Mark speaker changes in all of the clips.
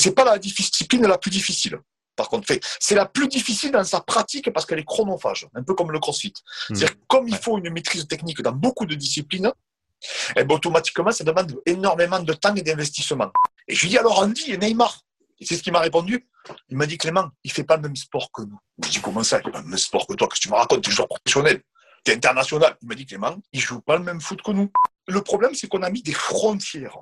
Speaker 1: c'est pas la discipline la plus difficile. Par contre, c'est la plus difficile dans sa pratique parce qu'elle est chronophage, un peu comme le crossfit. Hmm. C'est-à-dire comme il faut une maîtrise technique dans beaucoup de disciplines, et eh ben, automatiquement, ça demande énormément de temps et d'investissement. Et je lui dis alors Andy et Neymar. Et c'est ce qu'il m'a répondu. Il m'a dit Clément, il fait pas le même sport que nous. Je lui dit comment ça, il fait pas le même sport que toi? Qu'est-ce que tu me racontes? Tu es joueur professionnel, tu es international. Il m'a dit Clément, il joue pas le même foot que nous. Le problème, c'est qu'on a mis des frontières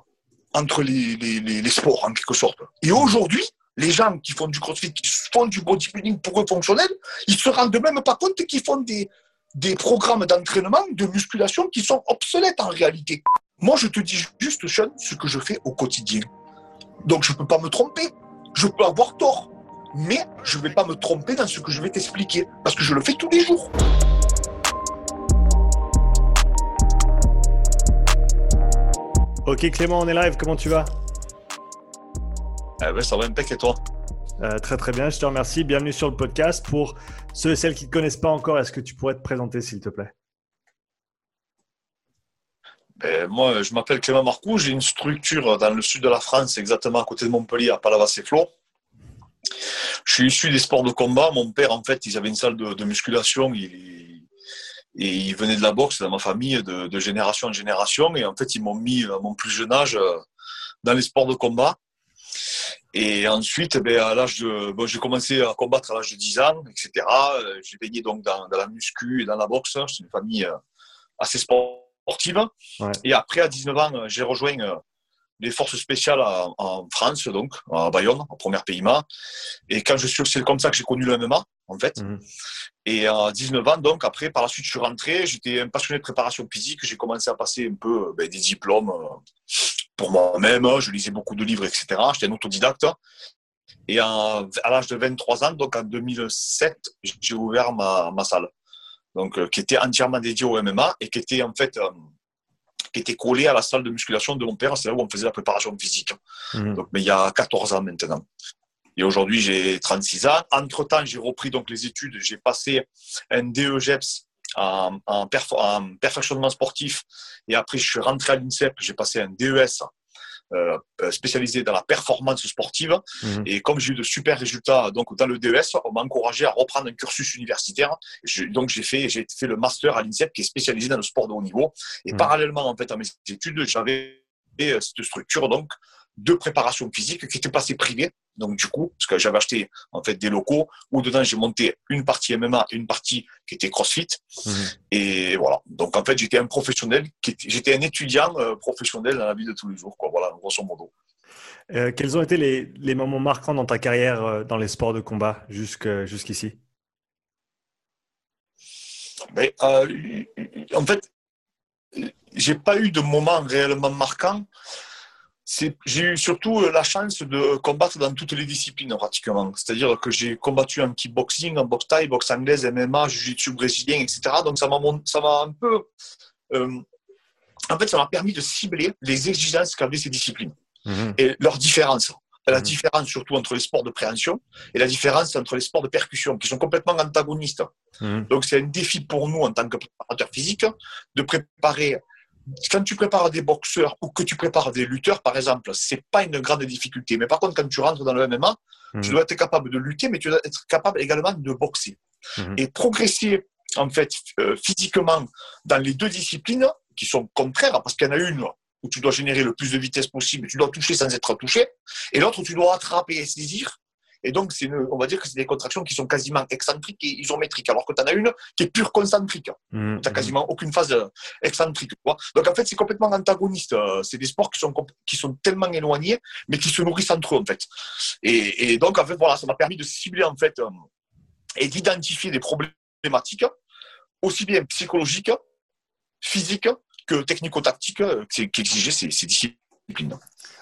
Speaker 1: entre les, sports, en quelque sorte. Et aujourd'hui, les gens qui font du crossfit, qui font du bodybuilding pour eux fonctionnel, ils se rendent même pas compte qu'ils font des, des programmes d'entraînement, de musculation qui sont obsolètes en réalité. Moi, je te dis juste, Sean, ce que je fais au quotidien. Donc, je ne peux pas me tromper. Je peux avoir tort. Mais je ne vais pas me tromper dans ce que je vais t'expliquer. Parce que je le fais tous les jours.
Speaker 2: Ok Clément, on est live, comment tu vas?
Speaker 1: Eh ben, Ça va impec et toi?
Speaker 2: Euh, Très très bien, je te remercie. Bienvenue sur le podcast. Pour ceux et celles qui ne te connaissent pas encore, est-ce que tu pourrais te présenter s'il te plaît?
Speaker 1: Ben, Moi, je m'appelle Clément Marcoux, j'ai une structure dans le sud de la France, exactement à côté de Montpellier, à Palavas-et-Flot. Je suis issu des sports de combat. Mon père, en fait, ils avaient une salle de, musculation. Il, et il venait de la boxe dans ma famille de, génération en génération. Et en fait, ils m'ont mis à mon plus jeune âge euh, dans les sports de combat. Et ensuite, ben, à l'âge de, bon, j'ai commencé à combattre à l'âge de 10 ans, etc. Euh, j'ai baigné donc dans, la muscu et dans la boxe. C'est une famille euh, assez sportive. Et après, à 19 ans, j'ai rejoint les forces spéciales en, France, donc à Bayonne, en première PIMA. Et quand je suis, c'est comme ça que j'ai connu le MMA, en fait. Mhm. Et à 19 ans, donc après, par la suite, je suis rentré. J'étais un passionné de préparation physique. J'ai commencé à passer un peu ben, des diplômes euh, pour moi-même. Je lisais beaucoup de livres, etc. J'étais un autodidacte. Et à, l'âge de 23 ans, donc en 2007, j'ai ouvert ma, ma salle, donc euh, qui était entièrement dédiée au MMA et qui était en fait euh, qui était collé à la salle de musculation de mon père, c'est là où on faisait la préparation physique. Mhm. Donc, mais il y a 14 ans maintenant. Et aujourd'hui, j'ai 36 ans. Entre-temps, j'ai repris donc les études. J'ai passé un DEGEPS en, en, en, perfectionnement sportif. Et après, je suis rentré à l'INSEP. J'ai passé un DES euh, spécialisé dans la performance sportive. Mhm. Et comme j'ai eu de super résultats donc dans le DES, on m'a encouragé à reprendre un cursus universitaire. donc j'ai fait, j'ai fait le master à l'INSEP qui est spécialisé dans le sport de haut niveau. Et mhm. parallèlement en fait à mes études, j'avais euh, cette structure donc de préparation physique qui était passée privée. Donc du coup, parce que j'avais acheté en fait des locaux où dedans j'ai monté une partie MMA et une partie qui était CrossFit. Mhm. Et voilà. Donc en fait, j'étais un professionnel, j'étais un étudiant euh, professionnel dans la vie de tous les jours. Quoi. Voilà, grosso modo.
Speaker 2: Euh, quels ont été les, les, moments marquants dans ta carrière euh, dans les sports de combat jusqu'ici?
Speaker 1: Mais, En fait, j'ai pas eu de moment réellement marquant j'ai eu surtout euh, la chance de combattre dans toutes les disciplines pratiquement. C'est-à-dire que j'ai combattu en kickboxing, en boxe thaï, boxe anglaise, MMA, jiu-jitsu brésilien, etc. Donc ça m'a, ça m'a un peu. Euh, en fait, ça m'a permis de cibler les exigences qu'avaient ces disciplines mhm. et leurs différences. La mhm. différence surtout entre les sports de préhension et la différence entre les sports de percussion, qui sont complètement antagonistes. Mhm. Donc c'est un défi pour nous en tant que préparateur physique de préparer quand tu prépares des boxeurs ou que tu prépares des lutteurs, par exemple, c'est pas une grande difficulté. Mais par contre, quand tu rentres dans le MMA, tu mhm. dois être capable de lutter, mais tu dois être capable également de boxer. Mhm. Et progresser, en fait, euh, physiquement dans les deux disciplines qui sont contraires, parce qu'il y en a une où tu dois générer le plus de vitesse possible, tu dois toucher sans être touché, et l'autre où tu dois attraper et saisir et donc, on va dire que c'est des contractions qui sont quasiment excentriques et isométriques, alors que tu en as une qui est pure concentrique. Mmh, tu n'as mmh. quasiment aucune phase euh, excentrique. Donc, en fait, c'est complètement antagoniste. Euh, c'est des sports qui sont, qui sont tellement éloignés, mais qui se nourrissent entre eux, en fait. Et, donc, en fait, voilà, ça m'a permis de cibler, en fait, euh, et d'identifier des problématiques, aussi bien psychologiques, physiques que technico-tactiques, qui exigeaient ces, ces disciplines.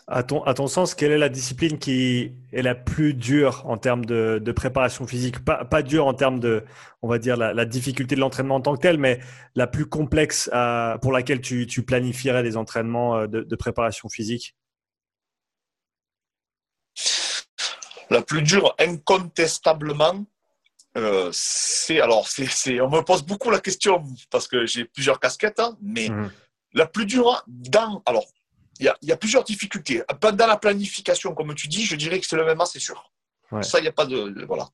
Speaker 2: À ton, à ton sens, quelle est la discipline qui est la plus dure en termes de, de préparation physique? Pas, pas dure en termes de, on va dire, la, la difficulté de l'entraînement en tant que tel, mais la plus complexe à, pour laquelle tu, tu, planifierais des entraînements euh, de, de préparation physique?
Speaker 1: La plus dure, incontestablement, euh, c'est alors c'est on me pose beaucoup la question parce que j'ai plusieurs casquettes, hein, mais mmh. la plus dure dans alors il y, a, plusieurs difficultés. Pendant la planification, comme tu dis, je dirais que c'est le MMA, c'est sûr. Ça, il n'y a pas de, Voilà.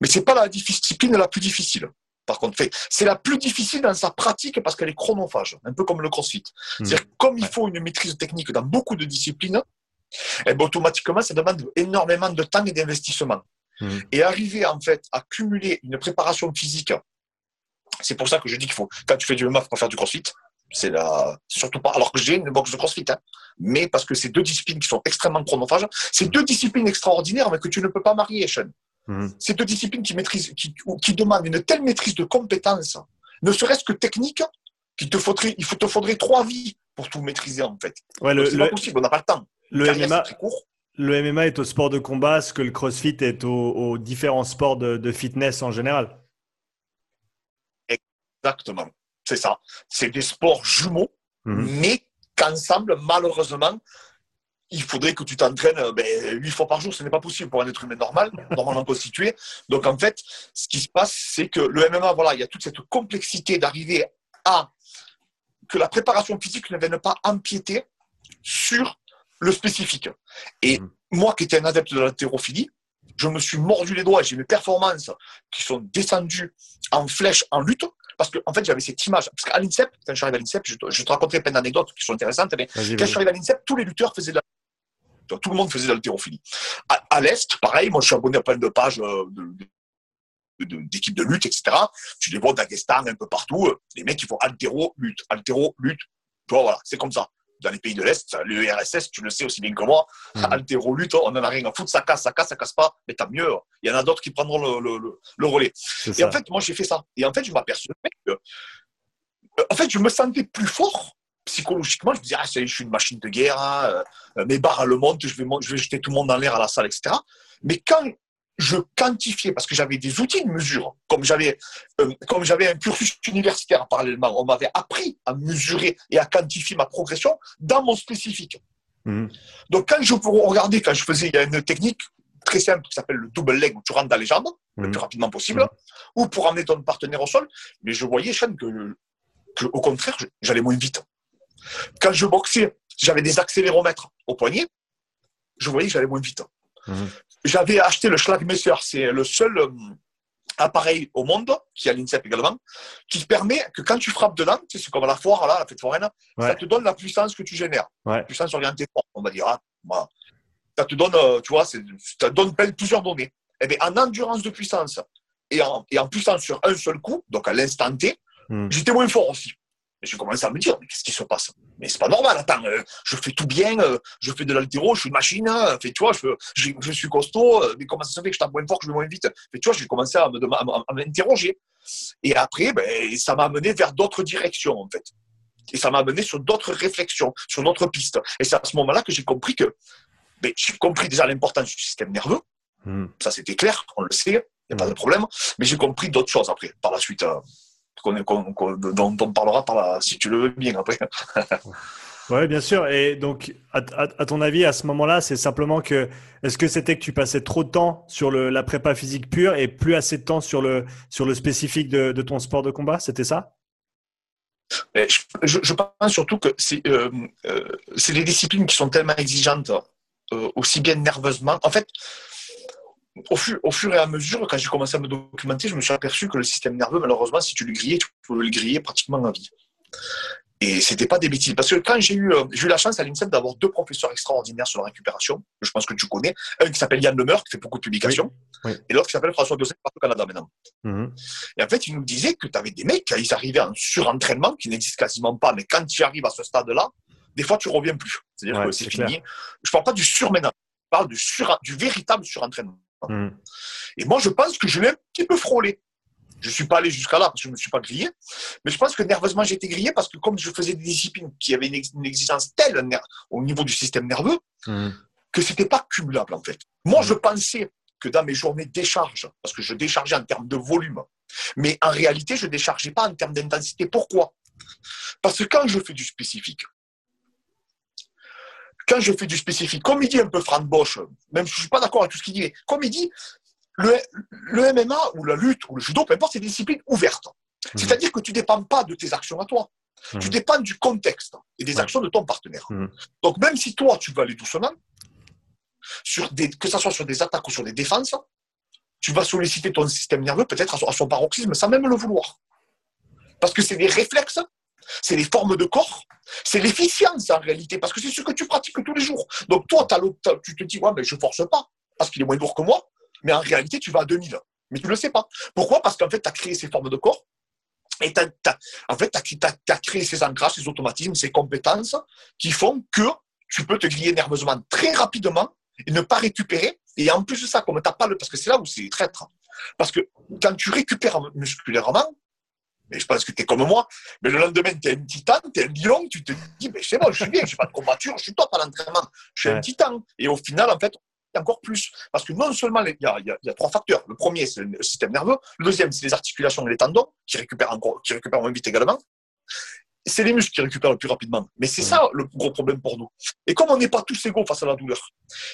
Speaker 1: Mais ce n'est pas la discipline la plus difficile. Par contre, c'est la plus difficile dans sa pratique parce qu'elle est chronophage, un peu comme le crossfit. Hmm. C'est-à-dire comme il faut une maîtrise technique dans beaucoup de disciplines, eh ben, automatiquement, ça demande énormément de temps et d'investissement. Hmm. Et arriver en fait à cumuler une préparation physique, c'est pour ça que je dis qu'il faut, quand tu fais du MMA, il faut faire du crossfit. C'est la... surtout pas. Alors que j'ai une boxe de crossfit, hein. mais parce que c'est deux disciplines qui sont extrêmement chronophages. C'est deux disciplines extraordinaires, mais que tu ne peux pas marier, Sean. Mmh. C'est deux disciplines qui, maîtrisent, qui, qui demandent une telle maîtrise de compétences, ne serait-ce que technique, qu'il te faudrait, il te faudrait trois vies pour tout maîtriser en fait.
Speaker 2: Ouais,
Speaker 1: c'est pas possible, on n'a pas le temps.
Speaker 2: Le MMA, le MMA est au sport de combat, ce que le CrossFit est aux, différents sports de, fitness en général.
Speaker 1: Exactement, c'est ça. C'est des sports jumeaux, mmh. mais qu'ensemble, malheureusement, il faudrait que tu t'entraînes euh, ben, huit fois par jour. Ce n'est pas possible pour un être humain normal, normalement constitué. Donc, en fait, ce qui se passe, c'est que le MMA, voilà, il y a toute cette complexité d'arriver à que la préparation physique ne vienne pas empiéter sur le spécifique. Et mmh. moi, qui étais un adepte de l'haltérophilie, je me suis mordu les doigts et j'ai mes performances qui sont descendues en flèche, en lutte, parce qu'en en fait, j'avais cette image. Parce qu'à l'INSEP, quand je suis arrivé à l'INSEP, je, te, raconterai plein d'anecdotes qui sont intéressantes, mais quand je suis arrivé à l'INSEP, tous les lutteurs faisaient de la tout le monde faisait de l'haltérophilie. À, l'Est, pareil, moi je suis abonné à plein de pages euh, d'équipes de, lutte, etc. Tu les vois au Dagestan, un peu partout. Euh, les mecs, ils font altéro, lutte, altéro, lutte. Tu vois, voilà, c'est comme ça. Dans les pays de l'Est, le RSS, tu le sais aussi bien que moi, mmh. altéro, lutte, on n'en a rien à foutre, ça casse, ça casse, ça casse pas, mais tant mieux. Il y en a d'autres qui prendront le, relais. Et en fait, moi, j'ai fait ça. Et en fait, je m'aperçois que, euh, en fait, je me sentais plus fort psychologiquement, je me disais, ah, je suis une machine de guerre, hein, euh, mes barres le je vais, je vais jeter tout le monde dans l'air à la salle, etc. Mais quand je quantifiais, parce que j'avais des outils de mesure, comme j'avais, euh, comme j'avais un cursus universitaire parallèlement, on m'avait appris à mesurer et à quantifier ma progression dans mon spécifique. Mmh. Donc quand je regardais, quand je faisais, il y a une technique très simple qui s'appelle le double leg où tu rentres dans les jambes le mmh. plus rapidement possible, mmh. ou pour amener ton partenaire au sol. Mais je voyais, Sean, que, que au contraire, j'allais moins vite. Quand je boxais, j'avais des accéléromètres au poignet, je voyais que j'allais moins vite. Mhm. J'avais acheté le Schlagmesser, c'est le seul euh, appareil au monde, qui a l'INSEP également, qui permet que quand tu frappes dedans, c'est comme à la foire, là, la fête foraine, ça te donne la puissance que tu génères. La puissance orientée on va dire. Hein. Ça te donne, euh, tu vois, ça te donne plusieurs données. Et eh bien, en endurance de puissance et en, et en puissance sur un seul coup, donc à l'instant T, mhm. j'étais moins fort aussi. Et je commence à me dire, mais qu'est-ce qui se passe? Mais c'est pas normal, attends, euh, je fais tout bien, euh, je fais de l'altéro, je suis une machine, hein, fait, tu vois, je, je, suis costaud, euh, mais comment ça se fait que je tape moins fort, que je vais moins vite? Fait, Tu vois, j'ai commencé à, m'interroger. Et après, ben, ça m'a amené vers d'autres directions, en fait. Et ça m'a amené sur d'autres réflexions, sur d'autres pistes. Et c'est à ce moment-là que j'ai compris que, ben, j'ai compris déjà l'importance du système nerveux. Hmm. Ça, c'était clair, on le sait, il n'y a pas hmm. de problème. Mais j'ai compris d'autres choses après, par la suite dont on parlera par là, si tu le veux bien après.
Speaker 2: Oui, bien sûr. Et donc, à, ton avis, à ce moment-là, c'est simplement que, est-ce que c'était que tu passais trop de temps sur le, la prépa physique pure et plus assez de temps sur le, sur le spécifique de, ton sport de combat? C'était ça?
Speaker 1: Je, pense surtout que euh, euh, c'est des disciplines qui sont tellement exigeantes, euh, aussi bien nerveusement. En fait, au fur, et à mesure, quand j'ai commencé à me documenter, je me suis aperçu que le système nerveux, malheureusement, si tu le grillais, tu pouvais le griller pratiquement à vie. Et c'était pas des bêtises. Parce que quand j'ai eu, euh, eu la chance à l'INSEP d'avoir deux professeurs extraordinaires sur la récupération, je pense que tu connais. Un qui s'appelle Yann Lemeur, qui fait beaucoup de publications, et l'autre qui s'appelle François Dosset, partout au Canada maintenant. Mhm. Et en fait, il nous disait que tu avais des mecs, ils arrivaient en surentraînement, qui n'existe quasiment pas, mais quand tu arrives à ce stade-là, des fois, tu reviens plus. C'est-à-dire que c'est fini. Je parle pas du surménage, je parle du, sur, du véritable surentraînement. Mm. Et moi, je pense que je l'ai un petit peu frôlé. Je ne suis pas allé jusqu'à là parce que je ne me suis pas grillé. Mais je pense que nerveusement, j'ai été grillé parce que comme je faisais des disciplines qui avaient une, exigence telle au niveau du système nerveux, mm. que ce n'était pas cumulable en fait. Moi, mm. je pensais que dans mes journées de décharge, parce que je déchargeais en termes de volume, mais en réalité, je ne déchargeais pas en termes d'intensité. Pourquoi? Parce que quand je fais du spécifique, quand je fais du spécifique, comme il dit un peu Frank Bosch, même si je ne suis pas d'accord avec tout ce qu'il dit, comme il dit, le, MMA ou la lutte ou le judo, peu importe, c'est des disciplines ouvertes. Mhm. C'est-à-dire que tu ne dépends pas de tes actions à toi. Tu mhm. dépends du contexte et des actions de ton partenaire. Mhm. Donc, même si toi, tu vas aller doucement, sur des, que ce soit sur des attaques ou sur des défenses, tu vas solliciter ton système nerveux peut-être à son paroxysme sans même le vouloir. Parce que c'est des réflexes, c'est les formes de corps, c'est l'efficience en réalité, parce que c'est ce que tu pratiques tous les jours. Donc toi, tu te dis, ouais, mais je force pas, parce qu'il est moins lourd que moi, mais en réalité, tu vas à 2000. Mais tu ne le sais pas. Pourquoi? Parce qu'en fait, tu as créé ces formes de corps, et en fait, tu as, créé ces ancrages, ces automatismes, ces compétences qui font que tu peux te griller nerveusement très rapidement et ne pas récupérer. Et en plus de ça, comme tu n'as pas le. Parce que c'est là où c'est traître. Parce que quand tu récupères musculairement, mais je pense que tu es comme moi, mais le lendemain, tu es un titan, tu es un lion, tu te dis, mais c'est bon, je suis bien, je n'ai pas de combatture, je suis top à l'entraînement, je suis un titan. Et au final, en fait, encore plus. Parce que non seulement il y, a, trois facteurs. Le premier, c'est le système nerveux. Le deuxième, c'est les articulations et les tendons qui récupèrent encore, qui récupèrent moins vite également. C'est les muscles qui récupèrent le plus rapidement. Mais c'est ça le gros problème pour nous. Et comme on n'est pas tous égaux face à la douleur,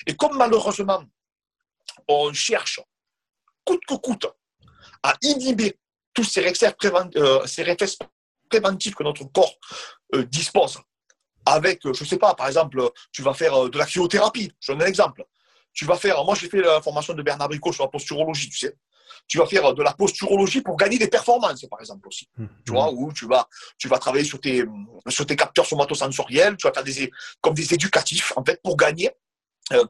Speaker 1: et comme malheureusement, on cherche coûte que coûte à inhiber tous ces réflexes, euh, ces réflexes préventifs que notre corps euh, dispose avec, je ne sais pas, par exemple, tu vas faire euh, de la cryothérapie, je donne un exemple. Tu vas faire, moi j'ai fait la formation de Bernard Bricot sur la posturologie, tu sais. Tu vas faire de la posturologie pour gagner des performances, par exemple aussi. Mmh. Tu vois, où tu vas, tu vas travailler sur tes, sur tes capteurs somatosensoriels, tu vas faire des, comme des éducatifs, en fait, pour gagner euh,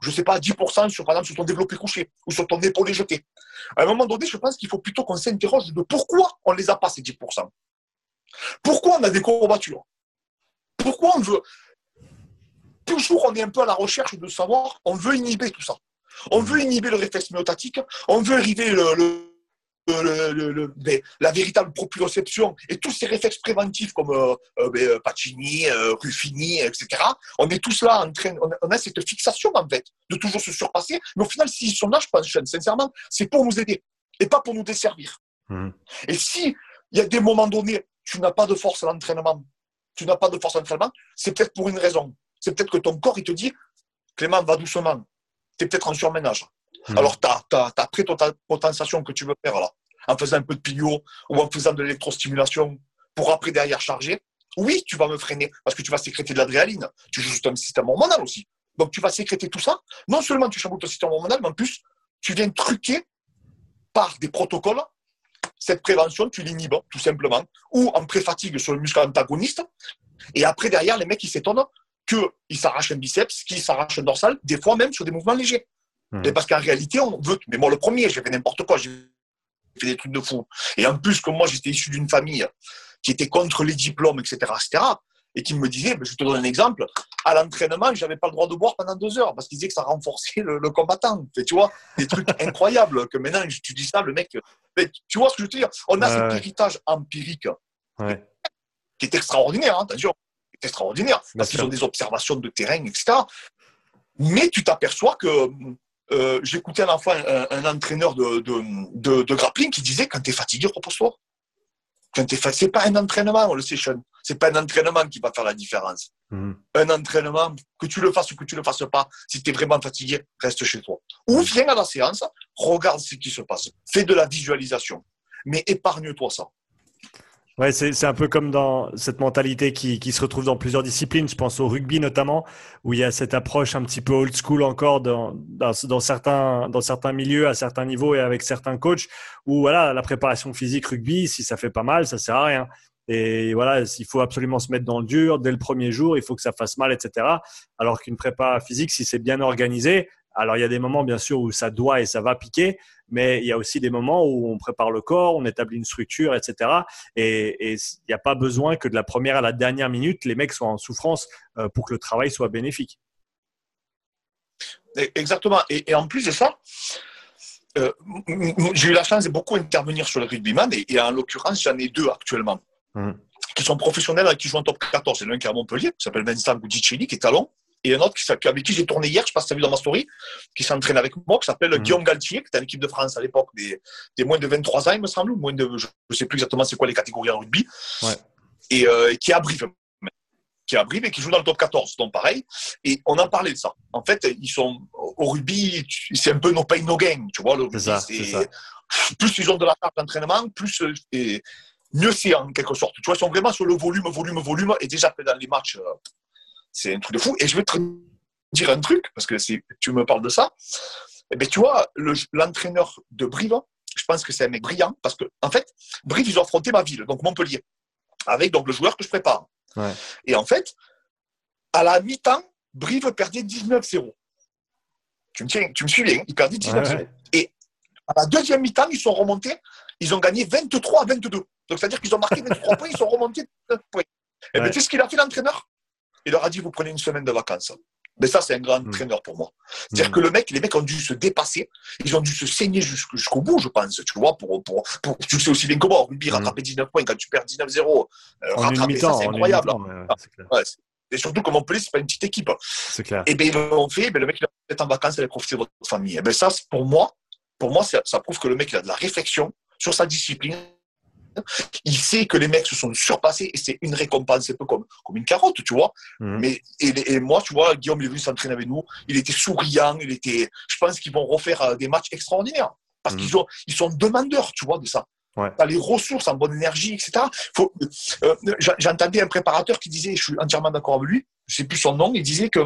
Speaker 1: je ne sais pas, 10% sur, par exemple, sur ton développé couché ou sur ton épaulé jeté. À un moment donné, je pense qu'il faut plutôt qu'on s'interroge de pourquoi on ne les a pas, ces 10%. Pourquoi on a des courbatures? Pourquoi on veut toujours on est un peu à la recherche de savoir, on veut inhiber tout ça. On veut inhiber le réflexe myotatique, on veut arriver le, la véritable proprioception et tous ces réflexes préventifs comme euh, euh, euh, Pacini, Ruffini, etc. On est tous là en train, on a cette fixation en fait de toujours se surpasser. Mais au final, s'ils sont là, je pense, sincèrement, c'est pour nous aider et pas pour nous desservir. Mmh. Et si il y a des moments donnés, tu n'as pas de force à l'entraînement, tu n'as pas de force à l'entraînement, c'est peut-être pour une raison c'est peut-être que ton corps, il te dit, Clément, va doucement. Tu es peut-être en surménage. Hmm. Alors, tu as, as, pris ton potentiation que tu veux faire là, en faisant un peu de pilio ou en faisant de l'électrostimulation pour après derrière charger. Oui, tu vas me freiner parce que tu vas sécréter de l'adrénaline. Tu joues un système hormonal aussi. Donc, tu vas sécréter tout ça. Non seulement tu chamboules ton système hormonal, mais en plus, tu viens truquer par des protocoles cette prévention, tu l'inhibes tout simplement, ou en pré-fatigue sur le muscle antagoniste. Et après, derrière, les mecs, ils s'étonnent qu'il s'arrache un biceps, qu'il s'arrache un dorsal, des fois même sur des mouvements légers. Hmm. parce qu'en réalité, on veut. Mais moi, le premier, j'ai fait n'importe quoi. J'ai fait des trucs de fou. Et en plus, que moi, j'étais issu d'une famille qui était contre les diplômes, etc., etc., et qui me disait, ben, je te donne un exemple, à l'entraînement, j'avais pas le droit de boire pendant deux heures parce qu'ils disaient que ça renforçait le, combattant. tu vois, des trucs incroyables que maintenant, tu dis ça, le mec. tu vois ce que je veux dire? On a cet héritage empirique qui est extraordinaire, hein, attention extraordinaire, parce qu'ils ont des observations de terrain, etc. Mais tu t'aperçois que euh, j'écoutais un enfant, un, entraîneur de, de, de, grappling qui disait quand tu es fatigué, repose-toi. Quand tu c'est pas un entraînement, on le Sean. C'est pas un entraînement qui va faire la différence. Mhm. Un entraînement, que tu le fasses ou que tu le fasses pas, si tu es vraiment fatigué, reste chez toi. Ou mhm. viens à la séance, regarde ce qui se passe. Fais de la visualisation. Mais épargne-toi ça.
Speaker 2: Ouais, c'est un peu comme dans cette mentalité qui, qui, se retrouve dans plusieurs disciplines. Je pense au rugby notamment, où il y a cette approche un petit peu old school encore dans, dans, dans, certains, dans certains milieux, à certains niveaux et avec certains coachs, où voilà, la préparation physique rugby, si ça fait pas mal, ça sert à rien. Et voilà, il faut absolument se mettre dans le dur dès le premier jour, il faut que ça fasse mal, etc. Alors qu'une prépa physique, si c'est bien organisé, alors il y a des moments bien sûr où ça doit et ça va piquer, mais il y a aussi des moments où on prépare le corps, on établit une structure, etc. Et il n'y a pas besoin que de la première à la dernière minute, les mecs soient en souffrance euh, pour que le travail soit bénéfique.
Speaker 1: Exactement. Et, en plus de ça, euh, j'ai eu la chance de beaucoup intervenir sur le rugbyman, et, et en l'occurrence, j'en ai deux actuellement. Mmh. qui sont professionnels et qui jouent en top 14. Il y en a un qui est à Montpellier, qui s'appelle Vincent Goudicelli, qui est talon, et un autre qui, avec qui j'ai tourné hier, je ne sais pas si tu as vu dans ma story, qui s'entraîne avec moi, qui s'appelle mhm. Guillaume Galtier, qui était en équipe de France à l'époque des, des, moins de 23 ans, il me semble, ou moins de, je ne sais plus exactement c'est quoi les catégories en rugby, et euh, qui est à Brive, qui est à Brive et qui joue dans le top 14, donc pareil. Et on en parlait de ça. En fait, ils sont au rugby, c'est un peu no pain no gain, tu vois. Le rugby, c'est plus ils ont de la carte d'entraînement, plus euh, et, mieux c'est en quelque sorte. Tu vois, ils sont vraiment sur le volume, volume, volume. Et déjà, dans les matchs, euh, c'est un truc de fou. Et je vais te dire un truc, parce que tu me parles de ça. Eh bien, tu vois, l'entraîneur de Brive, je pense que c'est un mec brillant, parce que, en fait, Brive, ils ont affronté ma ville, donc Montpellier, avec donc, le joueur que je prépare. Et en fait, à la mi-temps, Brive perdait 19-0. Tu me, tiens, tu me suis bien, ils perdaient 19-0. Et à la deuxième mi-temps, ils sont remontés, ils ont gagné 23 à 22. Donc, c'est-à-dire qu'ils ont marqué 23 points, ils sont remontés 9 points. Et bien, tu sais ce qu'il a fait, l'entraîneur? Il leur a dit vous prenez une semaine de vacances. Mais ça, c'est un grand hmm. entraîneur pour moi. C'est-à-dire hmm. que le mec, les mecs ont dû se dépasser, ils ont dû se saigner jusqu'au bout, je pense. Tu vois, pour, pour, pour, tu sais aussi bien que moi, rugby, hmm. rattraper 19 points quand tu perds 19-0, euh, rattraper ça, c'est incroyable. et surtout, comme on peut c'est pas une petite équipe.
Speaker 2: C'est clair.
Speaker 1: Et bien, ils l'ont fait, ben, le mec, il est en vacances, il a profité de votre famille. Et bien, ça, pour moi, pour moi, ça, ça, prouve que le mec, il a de la réflexion sur sa discipline il sait que les mecs se sont surpassés et c'est une récompense, un peu comme, comme une carotte, tu vois. Mhm. Mais, et, moi, tu vois, Guillaume est venu s'entraîner avec nous, il était souriant, il était, je pense qu'ils vont refaire euh, des matchs extraordinaires parce mhm. qu'ils ont, ils sont demandeurs, tu vois, de ça.
Speaker 2: Ouais.
Speaker 1: Tu as les ressources en bonne énergie, etc. Faut, euh, J'entendais un préparateur qui disait, je suis entièrement d'accord avec lui, je sais plus son nom, il disait que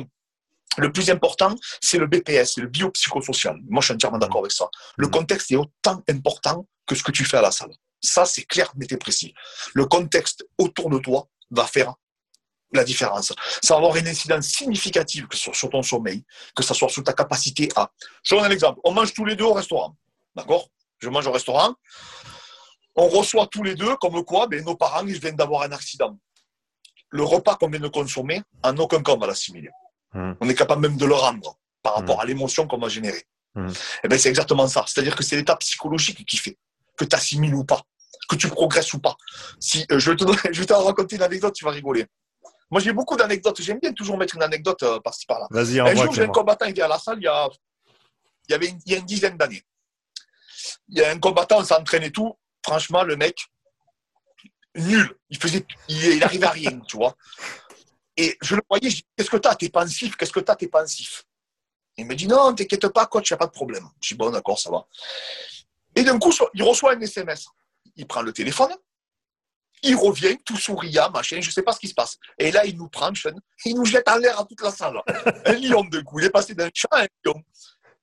Speaker 1: le plus important, c'est le BPS, le biopsychosocial. Moi, je suis entièrement d'accord avec ça. Le mhm. contexte est autant important que ce que tu fais à la salle. Ça, c'est clair, mais t'es précis. Le contexte autour de toi va faire la différence. Ça va avoir une incidence significative que sur, sur ton sommeil, que ce soit sur ta capacité à. Je donne un exemple. On mange tous les deux au restaurant. D'accord? Je mange au restaurant. On reçoit tous les deux, comme quoi ben, nos parents ils viennent d'avoir un accident. Le repas qu'on vient de consommer, en aucun cas on va l'assimiler. Hmm. On est capable même de le rendre par rapport hmm. à l'émotion qu'on va générer. Hmm. Et eh ben, c'est exactement ça. C'est-à-dire que c'est l'état psychologique qui fait que tu assimiles ou pas que tu progresses ou pas. Si, euh, je, vais te, raconter une anecdote, tu vas rigoler. Moi, j'ai beaucoup d'anecdotes. J'aime bien toujours mettre une anecdote euh, par-ci par-là.
Speaker 2: Vas-y,
Speaker 1: Un jour, j'ai un combattant qui est à la salle il y a, il y avait une, il y a une dizaine d'années. Il y a un combattant, on s'entraîne et tout. Franchement, le mec, nul. Il faisait, il, arrivait à rien, tu vois. Et je le voyais, je dis, qu'est-ce que t'as? T'es pensif Qu'est-ce que t'as? T'es pensif. Il me dit, non, t'inquiète pas, coach, il n'y a pas de problème. Je dis, bon, d'accord, ça va. Et d'un coup, il reçoit un SMS il prend le téléphone, il revient tout souriant, machin, je ne sais pas ce qui se passe. Et là, il nous prend, il nous jette en l'air à toute la salle. un lion de coup, il est passé d'un chat à un lion.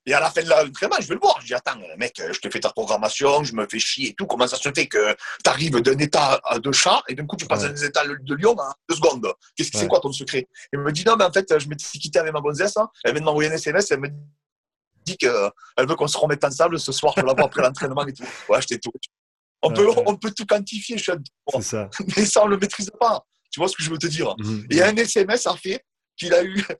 Speaker 1: Et à la fin de l'entraînement, je vais le voir. Je dis, attends, mec, je te fais ta programmation, je me fais chier et tout. Comment ça se fait que tu arrives d'un état de chat et d'un coup, tu passes d'un état de lion en deux secondes? Qu'est-ce que c'est quoi ton secret? Il me dit, non, mais en fait, je m'étais quitté avec ma gonzesse. Hein. Elle vient de m'envoyer un SMS, elle me dit qu'elle veut qu'on se remette ensemble ce soir, je la vois après l'entraînement et tout. Ouais, j'étais tout. On, peut, on peut tout quantifier, je suis ça. mais ça, on ne le maîtrise pas. Tu vois ce que je veux te dire? Mhm. Et un SMS a fait qu'il a eu.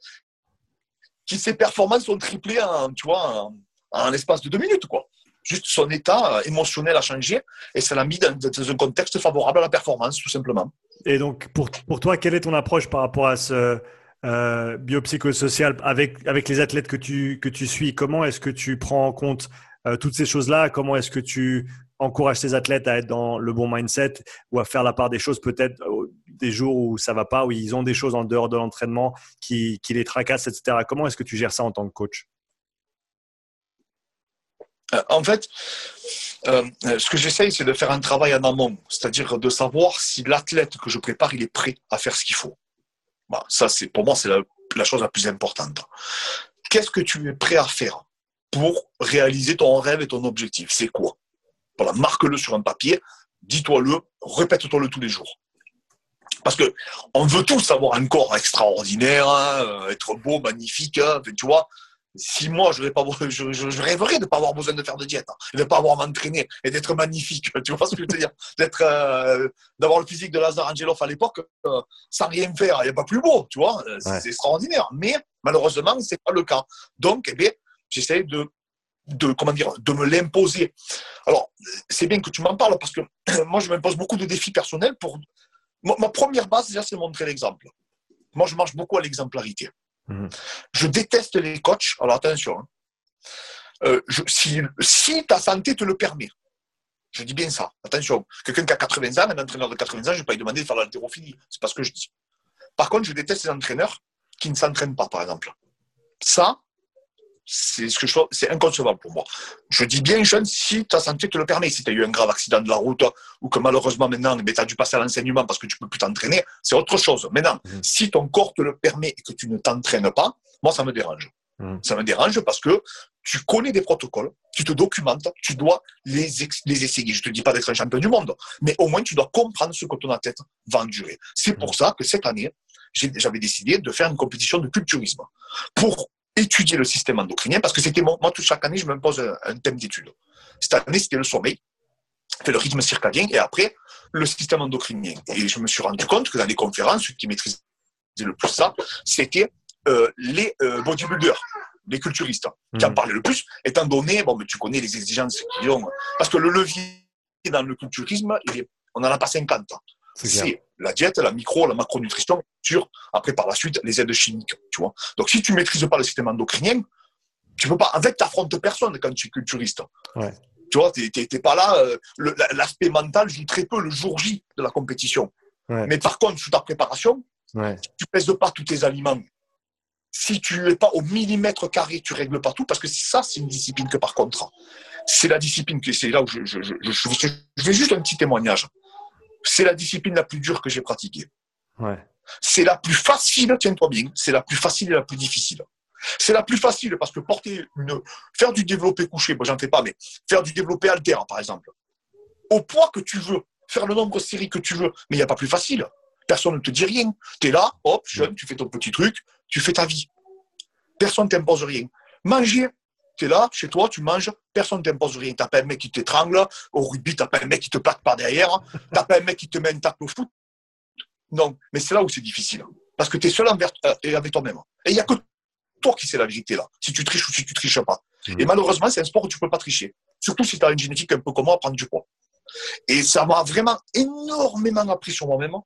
Speaker 1: que ses performances ont triplé en, tu vois, en, l'espace de deux minutes. Quoi. Juste son état euh, émotionnel a changé et ça l'a mis dans, un contexte favorable à la performance, tout simplement.
Speaker 2: Et donc, pour, pour toi, quelle est ton approche par rapport à ce euh, biopsychosocial avec, avec les athlètes que tu, que tu suis? Comment est-ce que tu prends en compte euh, toutes ces choses-là? Comment est-ce que tu encourage ses athlètes à être dans le bon mindset ou à faire la part des choses peut-être euh, des jours où ça va pas, où ils ont des choses en dehors de l'entraînement qui, les tracassent, etc. Comment est-ce que tu gères ça en tant que coach?
Speaker 1: Euh, En fait, euh, ce que j'essaye, c'est de faire un travail en amont, c'est-à-dire de savoir si l'athlète que je prépare, il est prêt à faire ce qu'il faut. Bah, ça, c'est pour moi, c'est la chose la plus importante. Qu'est-ce que tu es prêt à faire pour réaliser ton rêve et ton objectif? C'est quoi? Voilà, marque-le sur un papier, dis-toi-le, répète-toi-le tous les jours. Parce que on veut tous avoir un corps extraordinaire, hein, euh, être beau, magnifique, hein, tu vois. Si moi, je, pas, je, rêverais de ne pas avoir besoin de faire de diète, hein, de ne pas avoir à m'entraîner et d'être magnifique, tu vois ce que je veux te dire D'être, euh, D'avoir le physique de Lazar Angelov à l'époque euh, sans rien faire, il n'y a pas plus beau, tu vois, c'est extraordinaire. Mais malheureusement, ce n'est pas le cas. Donc, eh bien, j'essaie de de comment dire de me l'imposer. Alors c'est bien que tu m'en parles parce que moi je m'impose beaucoup de défis personnels pour ma, première base déjà c'est montrer l'exemple. Moi je marche beaucoup à l'exemplarité. Mhm. Je déteste les coachs. Alors attention. Hein. Euh, si, si ta santé te le permet, je dis bien ça. Attention, quelqu'un qui a 80 ans, un entraîneur de 80 ans, je ne vais pas lui demander de faire l'haltérophilie. C'est pas ce que je dis. Par contre, je déteste les entraîneurs qui ne s'entraînent pas, par exemple. Ça, C'est ce que je c'est inconcevable pour moi. Je dis bien jeune si ta santé te le permet. Si tu as eu un grave accident de la route ou que malheureusement maintenant tu as dû passer à l'enseignement parce que tu peux plus t'entraîner, c'est autre chose. Maintenant, mmh. si ton corps te le permet et que tu ne t'entraînes pas, moi ça me dérange. Mmh. Ça me dérange parce que tu connais des protocoles, tu te documentes, tu dois les, les essayer. Je ne te dis pas d'être un champion du monde, mais au moins tu dois comprendre ce que ton athlète va endurer. C'est pour mmh. ça que cette année, j'avais décidé de faire une compétition de culturisme pour étudier le système endocrinien parce que c'était moi, tout chaque année, je me pose un, thème d'étude. Cette année, c'était le sommeil, le rythme circadien et après, le système endocrinien. Et je me suis rendu compte que dans les conférences, ceux qui maîtrisaient le plus ça, c'était euh, les euh, bodybuilders les culturistes qui en mmh. parlaient le plus, étant donné, bon, mais tu connais les exigences qu'ils ont. Parce que le levier dans le culturisme, on n'en a pas 50. C'est la diète, la micro, la macronutrition, sur, après par la suite, les aides chimiques. Tu vois. Donc si tu ne maîtrises pas le système endocrinien, tu peux pas. En fait, tu personne quand tu es culturiste. Tu vois, tu n'es pas là. Euh, l'aspect mental joue très peu le jour J de la compétition. Mais par contre, sous ta préparation, tu ne pèses pas tous tes aliments. Si tu n'es pas au millimètre carré, tu règles pas tout, parce que ça, c'est une discipline que par contre, c'est la discipline que c'est là où je, je, je, je, fais juste un petit témoignage c'est la discipline la plus dure que j'ai pratiquée. C'est la plus facile, tiens-toi bien, c'est la plus facile et la plus difficile. C'est la plus facile parce que porter une, faire du développé couché, moi j'en fais pas, mais faire du développé alter, par exemple, au poids que tu veux, faire le nombre de séries que tu veux, mais il n'y a pas plus facile. Personne ne te dit rien. Tu es là, hop, jeune, tu fais ton petit truc, tu fais ta vie. Personne ne t'impose rien. Manger, tu es là, chez toi, tu manges, personne ne t'impose rien. Tu pas un mec qui t'étrangle, au rugby, tu pas un mec qui te plaque par derrière, tu pas un mec qui te met une tape au foot. Non, mais c'est là où c'est difficile. Parce que tu es seul envers, euh, avec toi-même. Et il n'y a que toi qui sais la vérité là, si tu triches ou si tu triches pas. Mmh. Et malheureusement, c'est un sport où tu ne peux pas tricher. Surtout si tu as une génétique un peu comme moi à prendre du poids. Et ça m'a vraiment énormément appris sur moi-même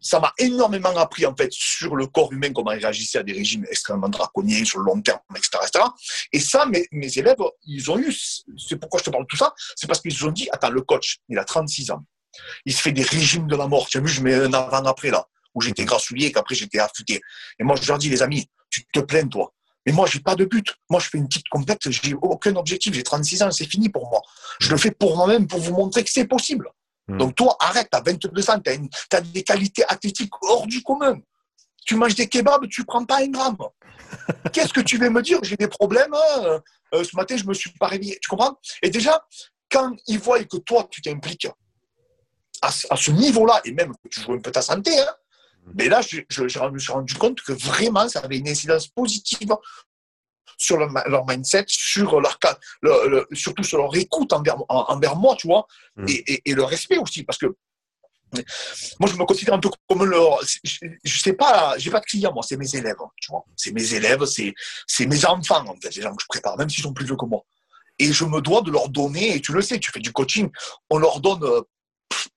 Speaker 1: ça m'a énormément appris en fait sur le corps humain, comment il réagissait à des régimes extrêmement draconiens sur le long terme, etc. Et ça, mes, mes, élèves, ils ont eu, c'est pourquoi je te parle de tout ça, c'est parce qu'ils ont dit, attends, le coach, il a 36 ans, il se fait des régimes de la mort. Tu as vu, je mets un avant-après là, où j'étais grassouillé et qu'après j'étais affûté. Et moi, je leur dis, les amis, tu te plains, toi. Mais moi, j'ai pas de but. Moi, je fais une petite compète, j'ai aucun objectif. J'ai 36 ans, c'est fini pour moi. Je le fais pour moi-même, pour vous montrer que c'est possible. Hmm. Donc toi, arrête, tu as 22 ans, tu as, des qualités athlétiques hors du commun. Tu manges des kebabs, tu prends pas un gramme. Qu'est-ce que tu veux me dire? J'ai des problèmes. Hein euh, ce matin, je me suis pas réveillé. Tu comprends? Et déjà, quand ils voient que toi, tu t'impliques à, ce niveau-là, et même que tu joues un peu ta santé, hein, hmm. mais là, je, je, me suis rendu compte que vraiment, ça avait une incidence positive sur leur, mindset, sur leur, surtout sur leur écoute envers, envers moi, tu vois, mm. et, et, le respect aussi, parce que moi, je me considère un peu comme leur. Je, sais pas, j'ai pas de clients, moi, c'est mes élèves, tu vois. C'est mes élèves, c'est, c'est mes enfants, en fait, les gens que je prépare, même s'ils sont plus vieux que moi. Et je me dois de leur donner, et tu le sais, tu fais du coaching, on leur donne euh,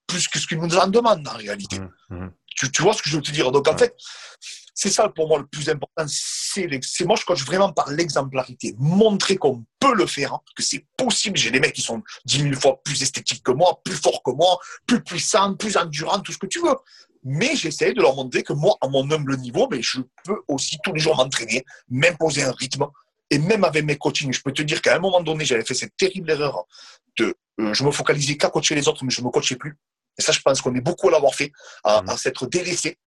Speaker 1: plus que ce qu'ils nous en demandent, en réalité. Mm, mm. Tu, tu, vois ce que je veux te dire? Donc, en fait, c'est ça pour moi le plus important. C'est moi, je coach vraiment par l'exemplarité. Montrer qu'on peut le faire, hein, que c'est possible. J'ai des mecs qui sont dix mille fois plus esthétiques que moi, plus forts que moi, plus puissants, plus endurants, tout ce que tu veux. Mais j'essaie de leur montrer que moi, à mon humble niveau, mais je peux aussi tous les jours m'entraîner, m'imposer un rythme. Et même avec mes coachings, je peux te dire qu'à un moment donné, j'avais fait cette terrible erreur de euh, je me focalisais qu'à coacher les autres, mais je ne me coachais plus. Et ça, je pense qu'on est beaucoup à l'avoir fait, à, mmh. à s'être délaissé